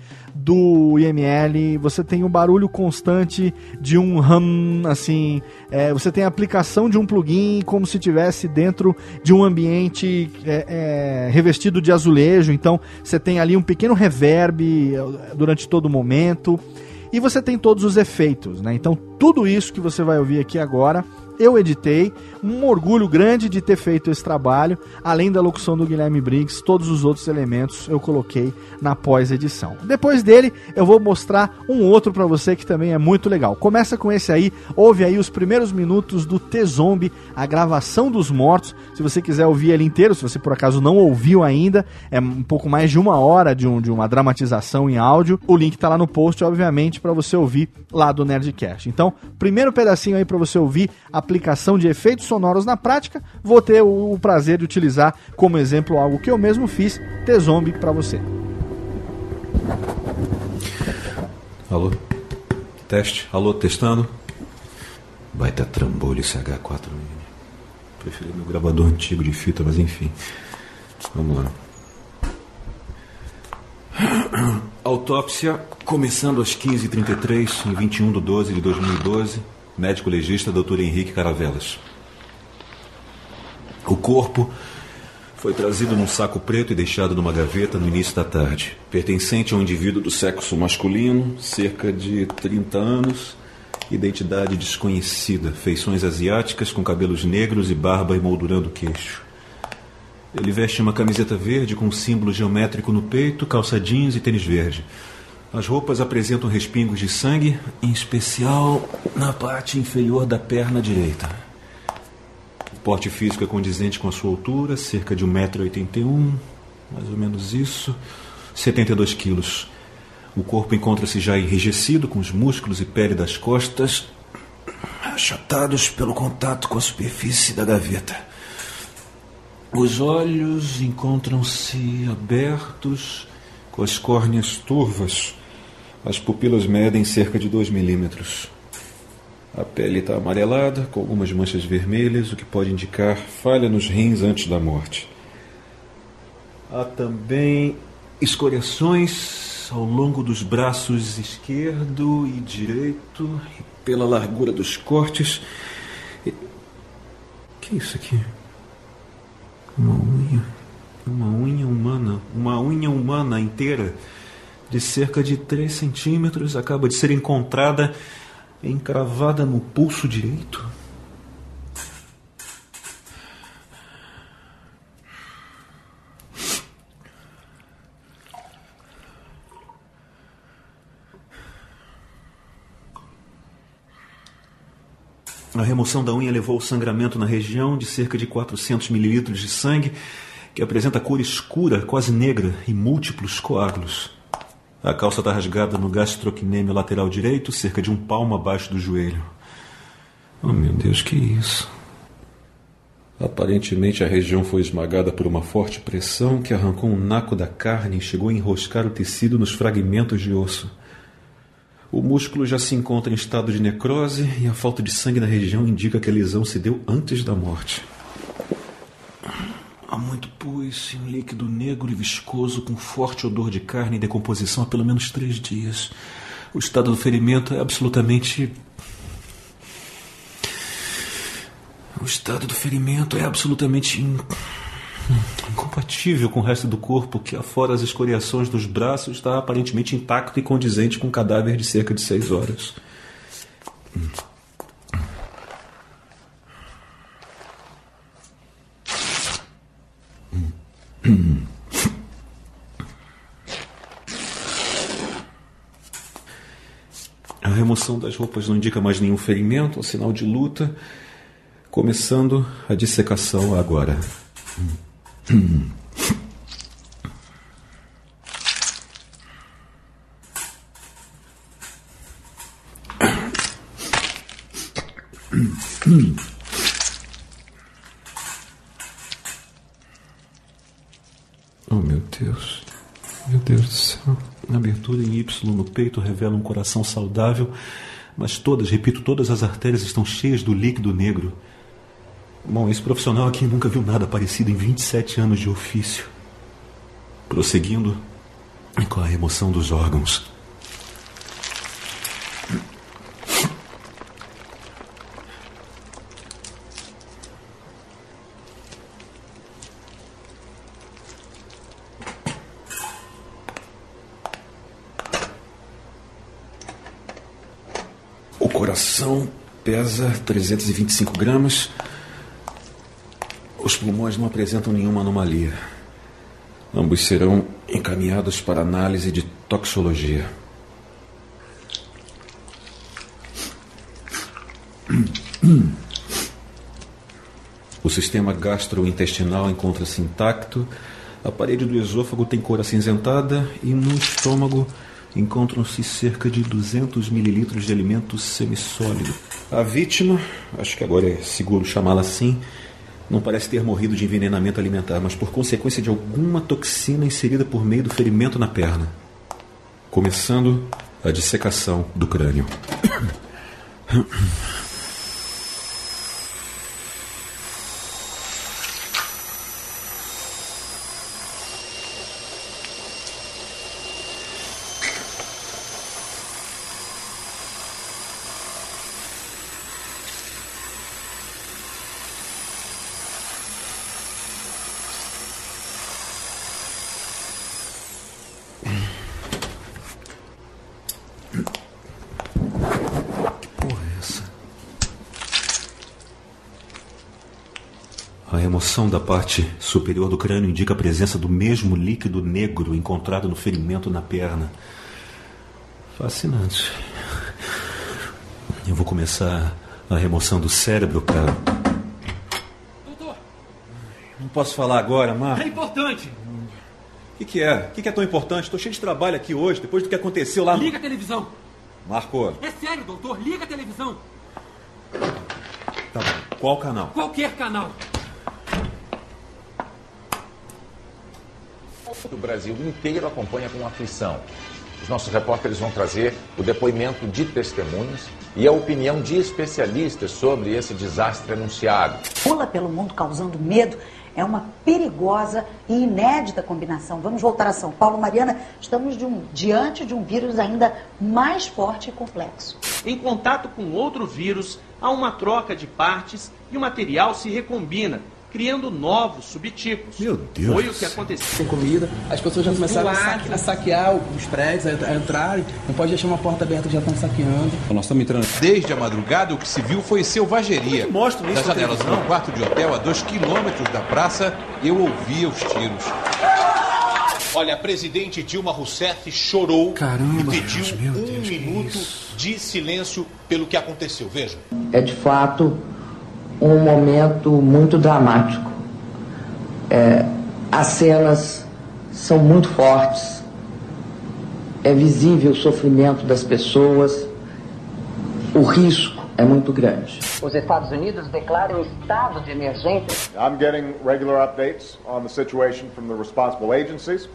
do IML, você tem o um barulho constante de um hum, assim, é, você tem a aplicação de um plugin como se tivesse dentro de um ambiente é, é, revestido de azulejo, então você tem ali um pequeno reverb é, durante todo o momento e você tem todos os efeitos, né? Então tudo isso que você vai ouvir aqui agora eu editei. Um orgulho grande de ter feito esse trabalho. Além da locução do Guilherme Briggs, todos os outros elementos eu coloquei na pós-edição. Depois dele, eu vou mostrar um outro para você que também é muito legal. Começa com esse aí, ouve aí os primeiros minutos do T-Zombie, a gravação dos mortos. Se você quiser ouvir ele inteiro, se você por acaso não ouviu ainda, é um pouco mais de uma hora de, um, de uma dramatização em áudio. O link tá lá no post, obviamente, para você ouvir lá do Nerdcast. Então, primeiro pedacinho aí para você ouvir a aplicação de efeitos sonoros na prática, vou ter o, prazer de utilizar como exemplo algo que eu mesmo fiz, T-Zombie, para você. Alô? Teste? Alô, testando? Vai ter trambolho esse H4. Preferi meu gravador antigo de fita, mas enfim. Vamos lá. Autópsia começando às 15h33, em 21 de 12 de 2012. Médico legista Dr. Henrique Caravelas. O corpo foi trazido num saco preto e deixado numa gaveta no início da tarde. Pertencente a um indivíduo do sexo masculino, cerca de 30 anos, identidade desconhecida, feições asiáticas com cabelos negros e barba emoldurando o queixo. Ele veste uma camiseta verde com um símbolo geométrico no peito, calça jeans e tênis verde. As roupas apresentam respingos de sangue, em especial na parte inferior da perna direita. O porte físico é condizente com a sua altura, cerca de 1,81m, mais ou menos isso, 72 quilos. O corpo encontra-se já enrijecido, com os músculos e pele das costas achatados pelo contato com a superfície da gaveta. Os olhos encontram-se abertos, com as córneas turvas. As pupilas medem cerca de 2 milímetros. A pele está amarelada, com algumas manchas vermelhas, o que pode indicar falha nos rins antes da morte. Há também escoriações ao longo dos braços esquerdo e direito, e pela largura dos cortes. E... que é isso aqui? Uma unha. Uma unha humana. Uma unha humana inteira, de cerca de 3 centímetros, acaba de ser encontrada encravada no pulso direito. A remoção da unha levou ao sangramento na região de cerca de 400 mililitros de sangue, que apresenta cor escura, quase negra, e múltiplos coágulos. A calça está rasgada no gastrocnêmio lateral direito, cerca de um palmo abaixo do joelho. Oh, meu Deus, que isso? Aparentemente a região foi esmagada por uma forte pressão que arrancou um naco da carne e chegou a enroscar o tecido nos fragmentos de osso. O músculo já se encontra em estado de necrose e a falta de sangue na região indica que a lesão se deu antes da morte. Há muito pus e um líquido negro e viscoso com forte odor de carne e decomposição há pelo menos três dias. O estado do ferimento é absolutamente. O estado do ferimento é absolutamente in... incompatível com o resto do corpo, que, afora as escoriações dos braços, está aparentemente intacto e condizente com um cadáver de cerca de seis horas. A remoção das roupas não indica mais nenhum ferimento, ou sinal de luta. Começando a dissecação agora. Oh meu Deus, meu Deus do céu. A abertura em Y no peito revela um coração saudável, mas todas, repito, todas as artérias estão cheias do líquido negro. Bom, esse profissional aqui nunca viu nada parecido em 27 anos de ofício. Prosseguindo com a remoção dos órgãos. O coração pesa 325 gramas. Os pulmões não apresentam nenhuma anomalia. Ambos serão encaminhados para análise de toxologia. O sistema gastrointestinal encontra-se intacto. A parede do esôfago tem cor acinzentada e no estômago encontram-se cerca de 200 mililitros de alimento semissólido. A vítima, acho que agora é seguro chamá-la assim, não parece ter morrido de envenenamento alimentar, mas por consequência de alguma toxina inserida por meio do ferimento na perna. Começando a dissecação do crânio. A remoção da parte superior do crânio indica a presença do mesmo líquido negro encontrado no ferimento na perna. Fascinante. Eu vou começar a remoção do cérebro para. Doutor! Não posso falar agora, Marco. É importante! O que, que, é? O que, que, é tão importante? Estou cheio de trabalho aqui hoje, depois do que aconteceu lá. Liga a televisão! Marco! É sério, doutor, liga a televisão! Tá bom. Qual canal? Qualquer canal! O Brasil inteiro acompanha com aflição. Os nossos repórteres vão trazer o depoimento de testemunhas e a opinião de especialistas sobre esse desastre anunciado. Pula pelo mundo causando medo é uma perigosa e inédita combinação. Vamos voltar a São Paulo. Mariana, estamos de um, diante de um vírus ainda mais forte e complexo. Em contato com outro vírus, há uma troca de partes e o material se recombina, criando novos subtipos. Meu Deus. Foi o que aconteceu. Tem comida, as pessoas já começaram a, saque, a, saquear os prédios, a, a entrarem. Não pode deixar uma porta aberta que já estão saqueando. Nós estamos entrando. Desde a madrugada, o que se viu foi selvageria. Mostra isso Das janelas do meu quarto de hotel, a dois quilômetros da praça, eu ouvia os tiros. Olha, a presidente Dilma Rousseff chorou Caramba, e pediu Deus, um Deus, minuto de silêncio pelo que aconteceu. Vejam. É de fato um momento muito dramático. É, as cenas são muito fortes, é visível o sofrimento das pessoas, o risco é muito grande. Os Estados Unidos declaram estado de emergência. I'm getting regular updates on the situation from the responsible agencies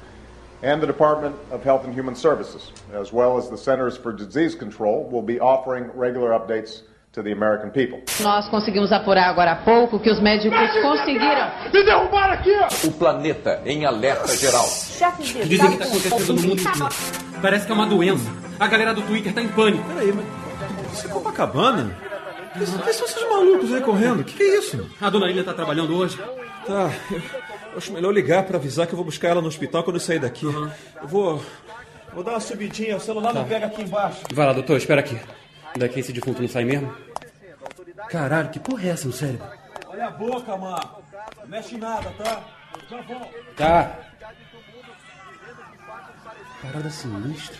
and the Department of Health and Human Services, as well as the Centers for Disease Control, will be offering regular updates to the American people. Nós conseguimos apurar agora há pouco que os médicos conseguiram. Me derrubaram aqui! O planeta em alerta geral. Chefes de Dizem que está acontecendo no mundo inteiro. Parece que é uma doença. A galera do Twitter está em pânico. Peraí, mas. Isso é Copacabana? Quem são esses malucos aí correndo? O que, que é isso? A dona Ilha está trabalhando hoje. Tá, eu acho melhor ligar para avisar que eu vou buscar ela no hospital quando eu sair daqui. Eu vou. Vou dar uma subidinha, o celular não pega aqui embaixo. Vai lá, doutor, espera aqui. Daqui esse defunto não sai mesmo? Caralho, que porra é essa no cérebro? Olha a boca, Marco. Não mexe nada, tá? Já volto. Tá. Parada sinistra.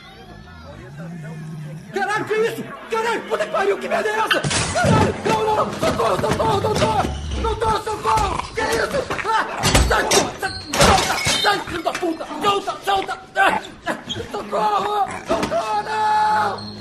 Caralho, que isso? Caralho, puta que pariu, que merda é essa? Caralho, não, não, socorro, socorro, doutor! Doutor, socorro! Que isso? Ah, sai, sai, solta, sai, filho da puta! Solta, solta! Socorro! Socorro, não!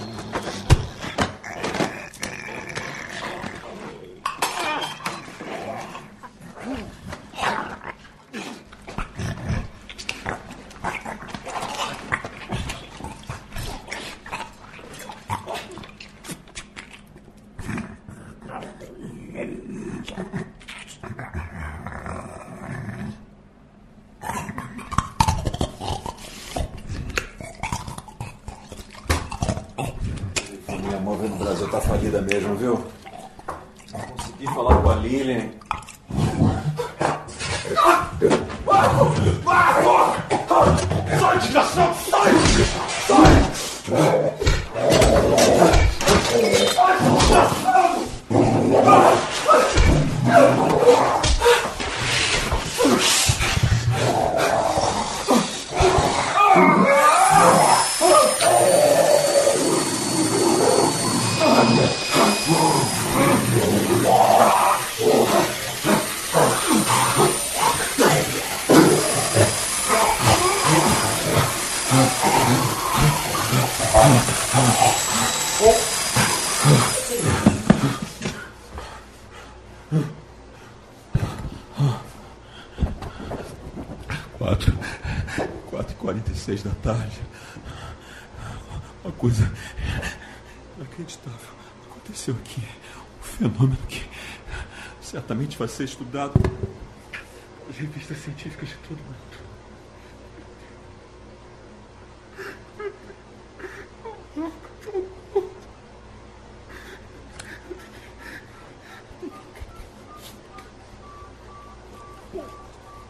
Vai ser estudado revistas científicas de todo mundo.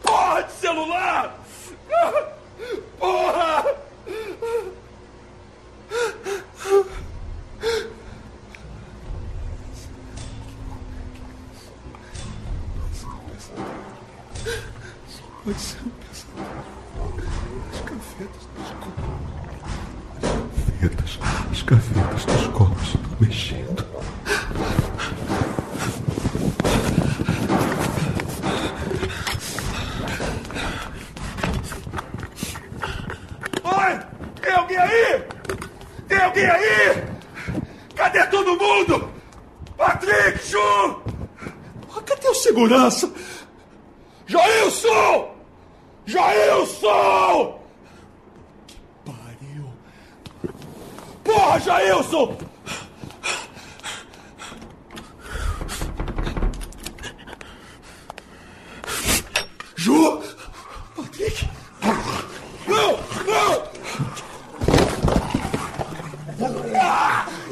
Porra de celular! Porra! Pode ser um pesadelo. As gavetas dos copos. As gavetas, as gavetas dos copos estão mexendo. Oi! Tem alguém aí? Tem alguém aí? Cadê todo mundo? Patrick, Chu! Ah, Cadê o segurança? Jailson! Jailson! Que pariu! Porra, Jailson! Ju! Patrick! Não! Não! Ah! Não!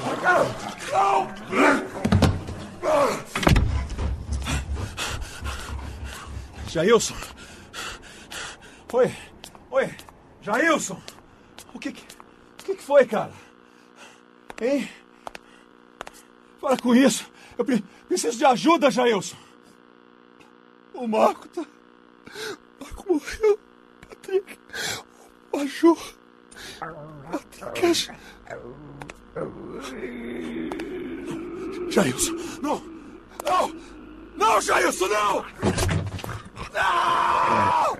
Jailson! Oi! Oi! Jailson! O que que, o que que foi, cara? Hein? Para com isso! Eu pre- preciso de ajuda, Jailson! O Marco tá... O Marco morreu! Patrick! O Ju... Patrick... Jailson! Não! Não! Não, Jailson, não! Não!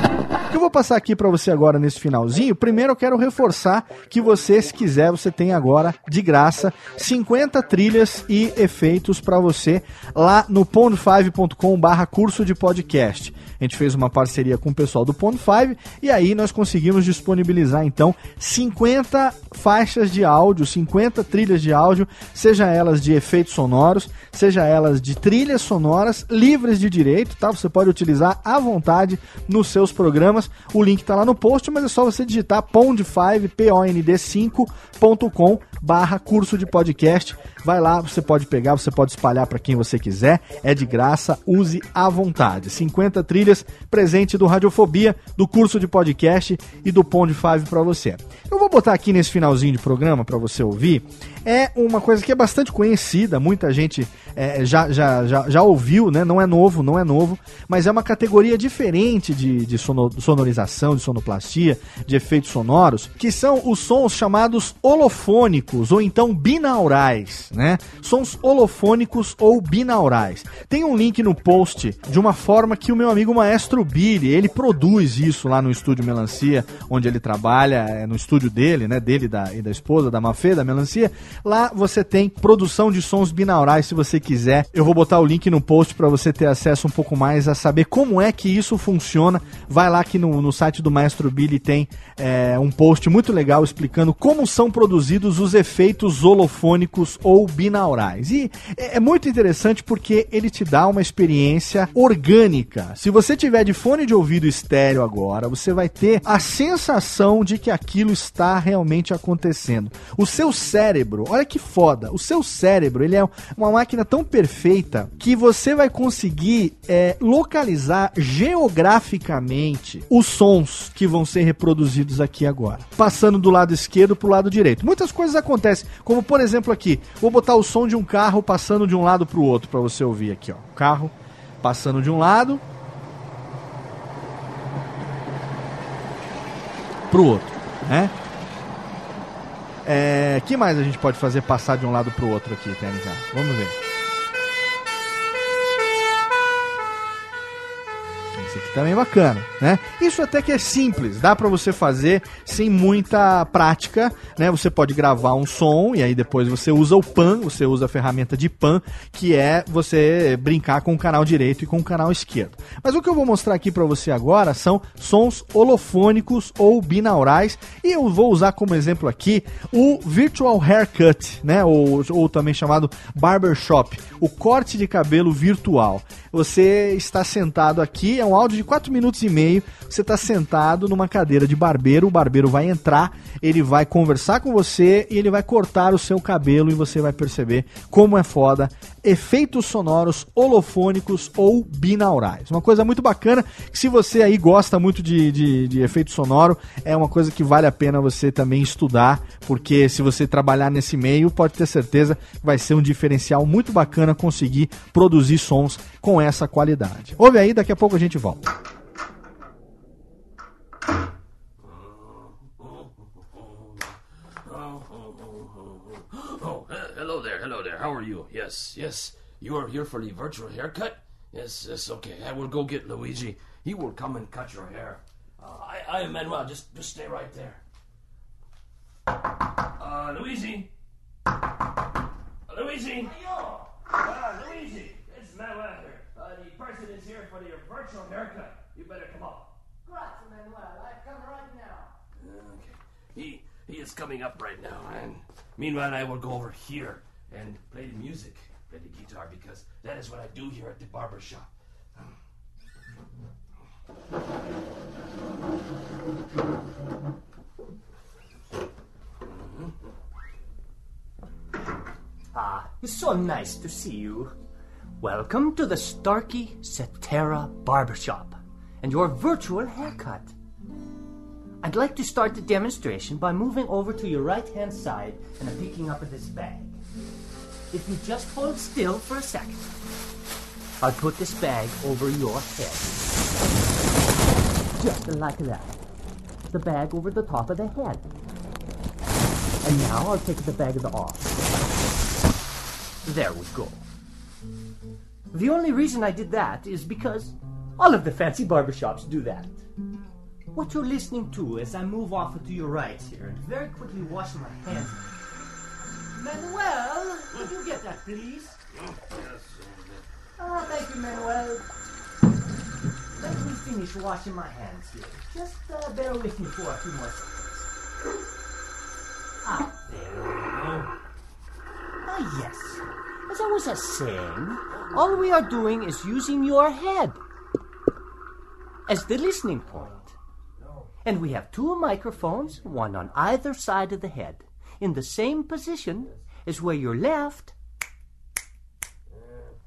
Que eu vou passar aqui pra você agora nesse finalzinho, primeiro eu quero reforçar que você, se quiser, você tem agora de graça 50 trilhas e efeitos pra você lá no pond5.com/barra curso de podcast. A gente fez uma parceria com o pessoal do Pond 5 e aí nós conseguimos disponibilizar então 50 faixas de áudio, 50 trilhas de áudio, seja elas de efeitos sonoros, seja elas de trilhas sonoras livres de direito, tá? Você pode utilizar à vontade nos seus programas. O link tá lá no post, mas é só você digitar pond5, pond5.com barra curso de podcast. Vai lá, você pode pegar, você pode espalhar para quem você quiser. É de graça, use à vontade. 50 trilhas, presente do Radiofobia, do curso de podcast e do Pond 5 para você. Eu vou botar aqui nesse finalzinho de programa para você ouvir. É uma coisa que é bastante conhecida, muita gente é, já, já, já, já ouviu, né? Não é novo, não é novo, mas é uma categoria diferente de, de sono- sonorização, de sonoplastia, de efeitos sonoros, que são os sons chamados holofônicos ou então binaurais, né? Sons holofônicos ou binaurais. Tem um link no post de uma forma que o meu amigo Maestro Billy, ele produz isso lá no estúdio Melancia, onde ele trabalha, é, no estúdio dele, né? Dele da, e da esposa, da Mafê, da Melancia. Lá você tem produção de sons binaurais, se você quiser. Eu vou botar o link no post para você ter acesso um pouco mais a saber como é que isso funciona. Vai lá que no, no site do Maestro Billy tem é, um post muito legal explicando como são produzidos os efeitos holofônicos ou binaurais. E é, é muito interessante porque ele te dá uma experiência orgânica. Se você tiver de fone de ouvido estéreo agora, você vai ter a sensação de que aquilo está realmente acontecendo. O seu cérebro, olha que foda, o seu cérebro, ele é uma máquina tão perfeita que você vai conseguir é, localizar geograficamente os sons que vão ser reproduzidos aqui agora, passando do lado esquerdo para o lado direito. Muitas coisas acontecem, como por exemplo aqui, vou botar o som de um carro passando de um lado para o outro para você ouvir aqui, ó. O carro passando de um lado pro outro, né? É, que mais a gente pode fazer passar de um lado pro outro aqui, TNK? Vamos ver. Esse aqui também bacana, né? Isso até que é simples, dá para você fazer sem muita prática, né? Você pode gravar um som e aí depois você usa o pan, você usa a ferramenta de pan, que é você brincar com o canal direito e com o canal esquerdo. Mas o que eu vou mostrar aqui para você agora são sons holofônicos ou binaurais e eu vou usar como exemplo aqui o Virtual Haircut, né? Ou, ou também chamado Barbershop, o corte de cabelo virtual. Você está sentado aqui, é um áudio de 4 minutos e meio. Você está sentado numa cadeira de barbeiro, o barbeiro vai entrar, ele vai conversar com você e ele vai cortar o seu cabelo e você vai perceber como é foda efeitos sonoros holofônicos ou binaurais. Uma coisa muito bacana que se você aí gosta muito de, de, de efeito sonoro, é uma coisa que vale a pena você também estudar, porque se você trabalhar nesse meio, pode ter certeza que vai ser um diferencial muito bacana conseguir produzir sons com essa qualidade. Ouve aí, daqui a pouco a gente volta. Yes, yes. You are here for the virtual haircut? Yes, yes, okay. I will go get Luigi. He will come and cut your hair. Uh, I, I am Manuel. Just, just stay right there. Uh, Luigi? Uh, Luigi? Uh, Luigi, it's Manuel here. Uh, the person is here for your virtual haircut. You better come up. Grazie, Manuel. I come right now. Okay. He he is coming up right now, and meanwhile I will go over here and play the music, play the guitar, because that is what I do here at the barber shop. Ah, it's so nice to see you. Welcome to the Starkey Cetera Barbershop and your virtual haircut. I'd like to start the demonstration by moving over to your right hand side and picking up this bag. If you just hold still for a second, I'll put this bag over your head. Just like that. The bag over the top of the head. And now I'll take the bag off. There we go. The only reason I did that is because all of the fancy barbershops do that. What you're listening to as I move off to your right here and very quickly wash my hands. Manuel, would you get that, please? Ah, thank you, Manuel. Let me finish washing my hands here. Just uh, bear with me for a few more seconds. Ah, there we go. Ah, yes. As I was saying, all we are doing is using your head as the listening point. And we have two microphones, one on either side of the head, in the same position as where your left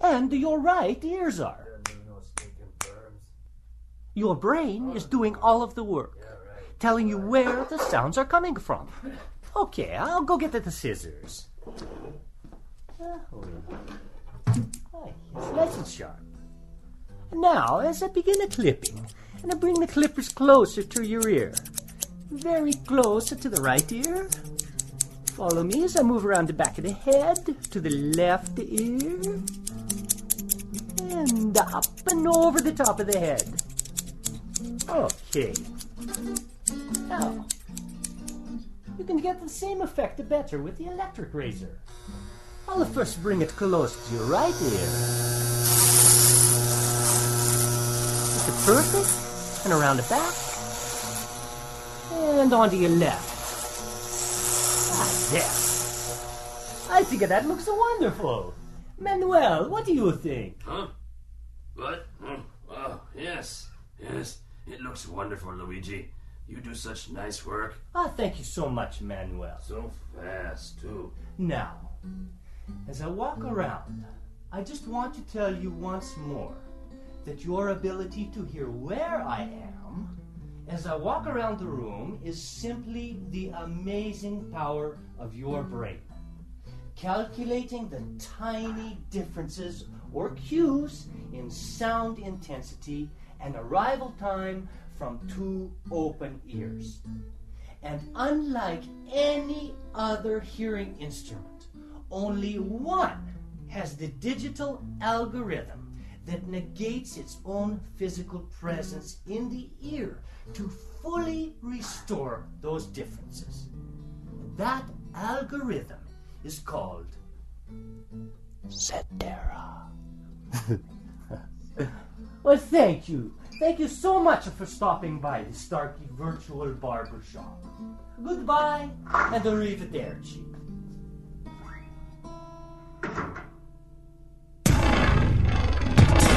and your right ears are. Your brain is doing all of the work, telling you where the sounds are coming from. Okay, I'll go get the scissors. Oh, nice and sharp. Now, as I begin the clipping, and I bring the clippers closer to your ear, very close to the right ear. Follow me as I move around the back of the head to the left ear, and up and over the top of the head. Okay. Now, you can get the same effect the better with the electric razor. I'll first bring it close to your right ear. Is it perfect? And around the back. And onto your left. There. I think that looks wonderful. Manuel, what do you think? Huh? What? Hmm. Oh, yes, yes. It looks wonderful, Luigi. You do such nice work. Ah, thank you so much, Manuel. So fast, too. Now, as I walk around, I just want to tell you once more that your ability to hear where I am as I walk around the room is simply the amazing power of your brain. Calculating the tiny differences or cues in sound intensity and arrival time from two open ears. And unlike any other hearing instrument, only one has the digital algorithm that negates its own physical presence in the ear to fully restore those differences. That algorithm is called Cetera. well, thank you. Thank you so much for stopping by the Starkey Virtual Barber Shop. Goodbye and arrivederci.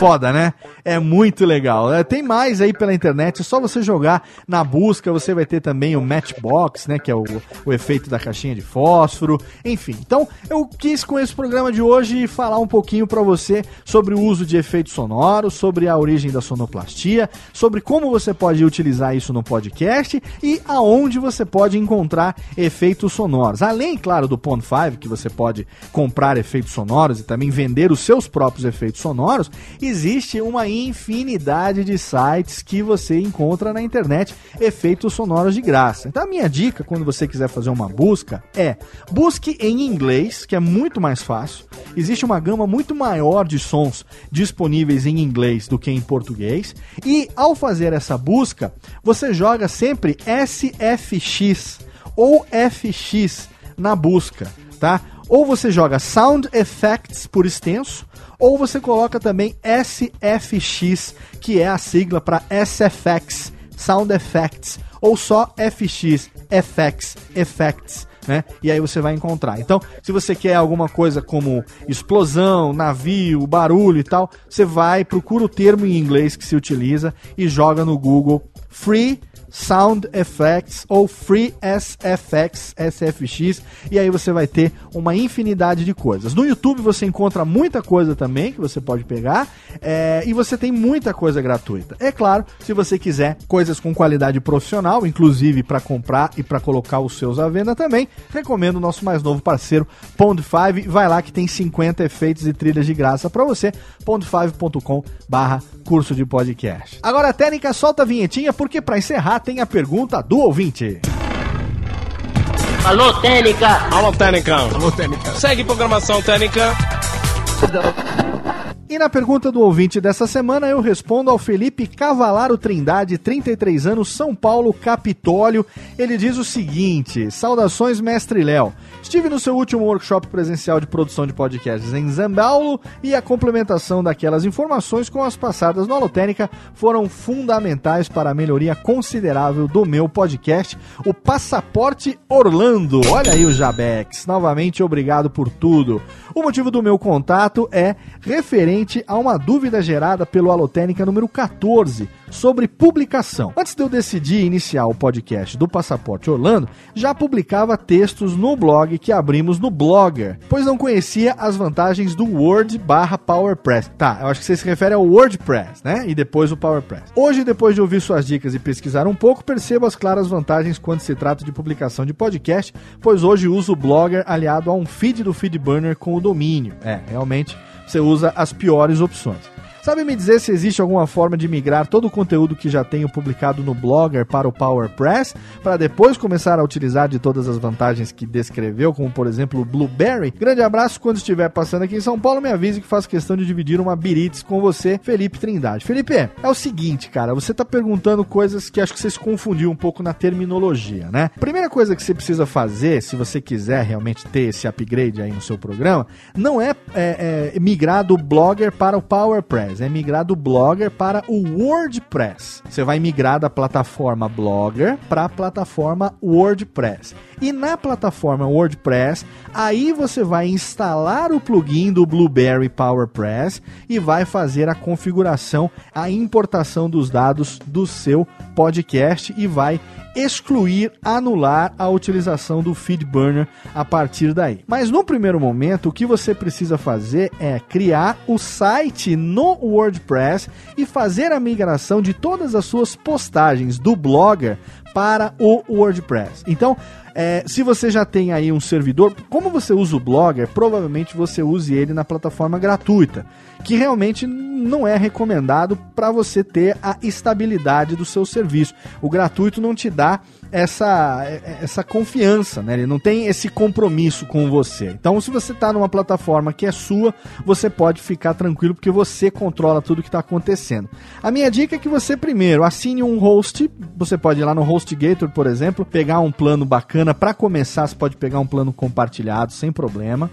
Foda, né? É muito legal. É, tem mais aí pela internet, é só você jogar na busca, você vai ter também o Matchbox, né? Que é o, o efeito da caixinha de fósforo. Enfim, então eu quis com esse programa de hoje falar um pouquinho para você sobre o uso de efeitos sonoros, sobre a origem da sonoplastia, sobre como você pode utilizar isso no podcast e aonde você pode encontrar efeitos sonoros. Além, claro, do Pond 5, que você pode comprar efeitos sonoros e também vender os seus próprios efeitos sonoros, existe uma infinidade de sites que você encontra na internet efeitos sonoros de graça. Então a minha dica quando você quiser fazer uma busca é busque em inglês, que é muito mais fácil. Existe uma gama muito maior de sons disponíveis em inglês do que em português. E ao fazer essa busca, você joga sempre SFX ou FX na busca, tá? Ou você joga Sound Effects por extenso, ou você coloca também SFX, que é a sigla para SFX, Sound Effects, ou só FX, FX, Effects. Né? E aí você vai encontrar. Então, se você quer alguma coisa como explosão, navio, barulho e tal, você vai, procura o termo em inglês que se utiliza e joga no Google Free Sound Effects ou Free SFX, e aí você vai ter uma infinidade de coisas. No YouTube você encontra muita coisa também que você pode pegar é, e você tem muita coisa gratuita. É claro, se você quiser coisas com qualidade profissional, inclusive para comprar e para colocar os seus à venda também, recomendo o nosso mais novo parceiro Pond 5. Vai lá que tem 50 efeitos e trilhas de graça para você. pond5.com barra curso de podcast. Agora a técnica solta a vinhetinha porque para encerrar tem a pergunta do ouvinte. Alô, Técnica! Alô, Técnica! Alô, Técnica! Segue programação Técnica! E na pergunta do ouvinte dessa semana eu respondo ao Felipe Cavalaro Trindade, 33 anos, São Paulo, Capitólio. Ele diz o seguinte: Saudações, mestre Léo. Estive no seu último workshop presencial de produção de podcasts em Zambaulo e a complementação daquelas informações com as passadas no Alotênica foram fundamentais para a melhoria considerável do meu podcast, o Passaporte Orlando. Olha aí o Jabex. Novamente, obrigado por tudo. O motivo do meu contato é referente a uma dúvida gerada pelo Alotênica número 14 sobre publicação. Antes de eu decidir iniciar o podcast do Passaporte Orlando, já publicava textos no blog que abrimos no Blogger, pois não conhecia as vantagens do Word barra PowerPress. Tá, eu acho que você se refere ao WordPress, né? E depois o PowerPress. Hoje, depois de ouvir suas dicas e pesquisar um pouco, percebo as claras vantagens quando se trata de publicação de podcast, pois hoje uso o Blogger aliado a um feed do FeedBurner com o domínio. É, realmente você usa as piores opções. Sabe me dizer se existe alguma forma de migrar todo o conteúdo que já tenho publicado no Blogger para o PowerPress, para depois começar a utilizar de todas as vantagens que descreveu, como por exemplo o Blueberry? Grande abraço, quando estiver passando aqui em São Paulo, me avise que faço questão de dividir uma Birites com você, Felipe Trindade. Felipe, é o seguinte, cara, você tá perguntando coisas que acho que você se confundiu um pouco na terminologia, né? Primeira coisa que você precisa fazer, se você quiser realmente ter esse upgrade aí no seu programa, não é, é, é migrar do Blogger para o PowerPress é migrar do Blogger para o WordPress. Você vai migrar da plataforma Blogger para a plataforma WordPress. E na plataforma WordPress, aí você vai instalar o plugin do Blueberry PowerPress e vai fazer a configuração, a importação dos dados do seu podcast e vai excluir, anular a utilização do FeedBurner a partir daí. Mas no primeiro momento, o que você precisa fazer é criar o site no WordPress e fazer a migração de todas as suas postagens do Blogger para o WordPress. Então, é, se você já tem aí um servidor, como você usa o Blogger, provavelmente você use ele na plataforma gratuita, que realmente não é recomendado para você ter a estabilidade do seu serviço. O gratuito não te dá essa, essa confiança, né? Ele não tem esse compromisso com você. Então, se você está numa plataforma que é sua, você pode ficar tranquilo porque você controla tudo que está acontecendo. A minha dica é que você primeiro assine um host. Você pode ir lá no HostGator, por exemplo, pegar um plano bacana para começar. Você pode pegar um plano compartilhado sem problema.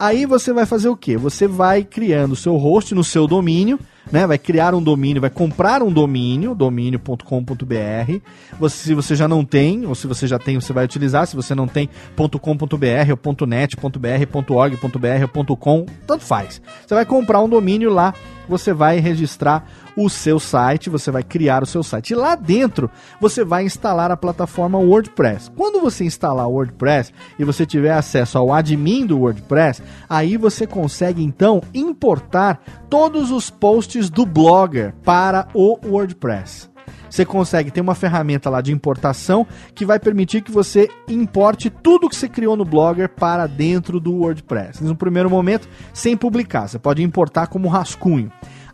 Aí você vai fazer o que? Você vai criando o seu host no seu domínio né? Vai criar um domínio, vai comprar um domínio, domínio.com.br. Você, se você já não tem, ou se você já tem, você vai utilizar. Se você não tem, .com.br, ou .org.br, ou .com, tanto faz. Você vai comprar um domínio lá, você vai registrar o seu site, você vai criar o seu site. E lá dentro você vai instalar a plataforma WordPress. Quando você instalar o WordPress e você tiver acesso ao admin do WordPress, aí você consegue então importar todos os posts do Blogger para o WordPress você consegue ter uma ferramenta lá de importação que vai permitir que você importe tudo que você criou no Blogger para dentro do WordPress. No primeiro momento, sem publicar, você pode importar como rascunho.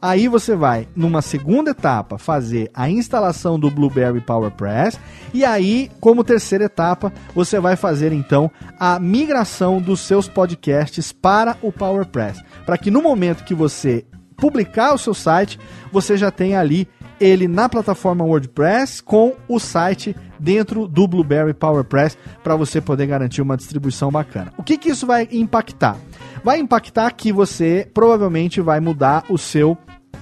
Aí você vai, numa segunda etapa, fazer a instalação do Blueberry PowerPress. E aí, como terceira etapa, você vai fazer então a migração dos seus podcasts para o PowerPress. Para que no momento que você publicar o seu site, você já tenha ali ele na plataforma WordPress com o site dentro do Blueberry PowerPress para você poder garantir uma distribuição bacana. O que, que isso vai impactar? Vai impactar que você provavelmente vai mudar o seu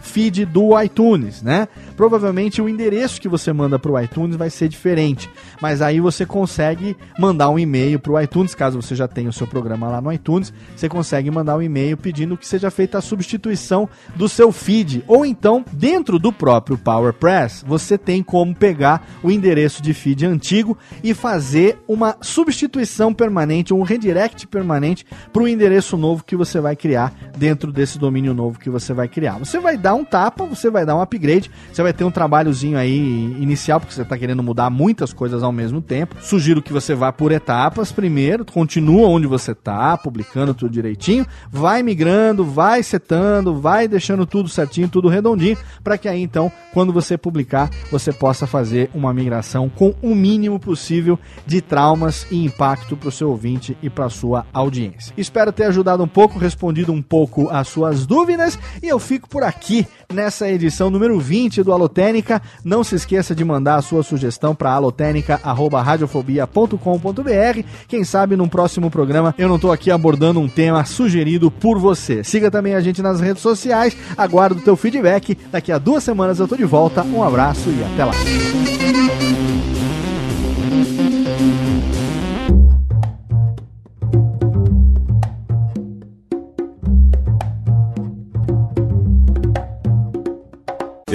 feed do iTunes, né? Provavelmente o endereço que você manda para o iTunes vai ser diferente, mas aí você consegue mandar um e-mail para o iTunes, caso você já tenha o seu programa lá no iTunes, você consegue mandar um e-mail pedindo que seja feita a substituição do seu feed, ou então dentro do próprio PowerPress você tem como pegar o endereço de feed antigo e fazer uma substituição permanente, um redirect permanente para o endereço novo que você vai criar dentro desse domínio novo que você vai criar. Você vai dar um tapa, você vai dar um upgrade, você vai ter um trabalhozinho aí inicial, porque você está querendo mudar muitas coisas ao mesmo tempo. Sugiro que você vá por etapas primeiro, continua onde você está, publicando tudo direitinho, vai migrando, vai setando, vai deixando tudo certinho, tudo redondinho, para que aí então, quando você publicar, você possa fazer uma migração com o mínimo possível de traumas e impacto para o seu ouvinte e para sua audiência. Espero ter ajudado um pouco, respondido um pouco as suas dúvidas e eu fico por aqui nessa edição número 20 do Alotênica. Não se esqueça de mandar a sua sugestão para alotênica@radiofobia.com.br. Quem sabe num próximo programa eu não estou aqui abordando um tema sugerido por você. Siga também a gente nas redes sociais. Aguardo o teu feedback. Daqui a duas semanas eu tô de volta. Um abraço e até lá.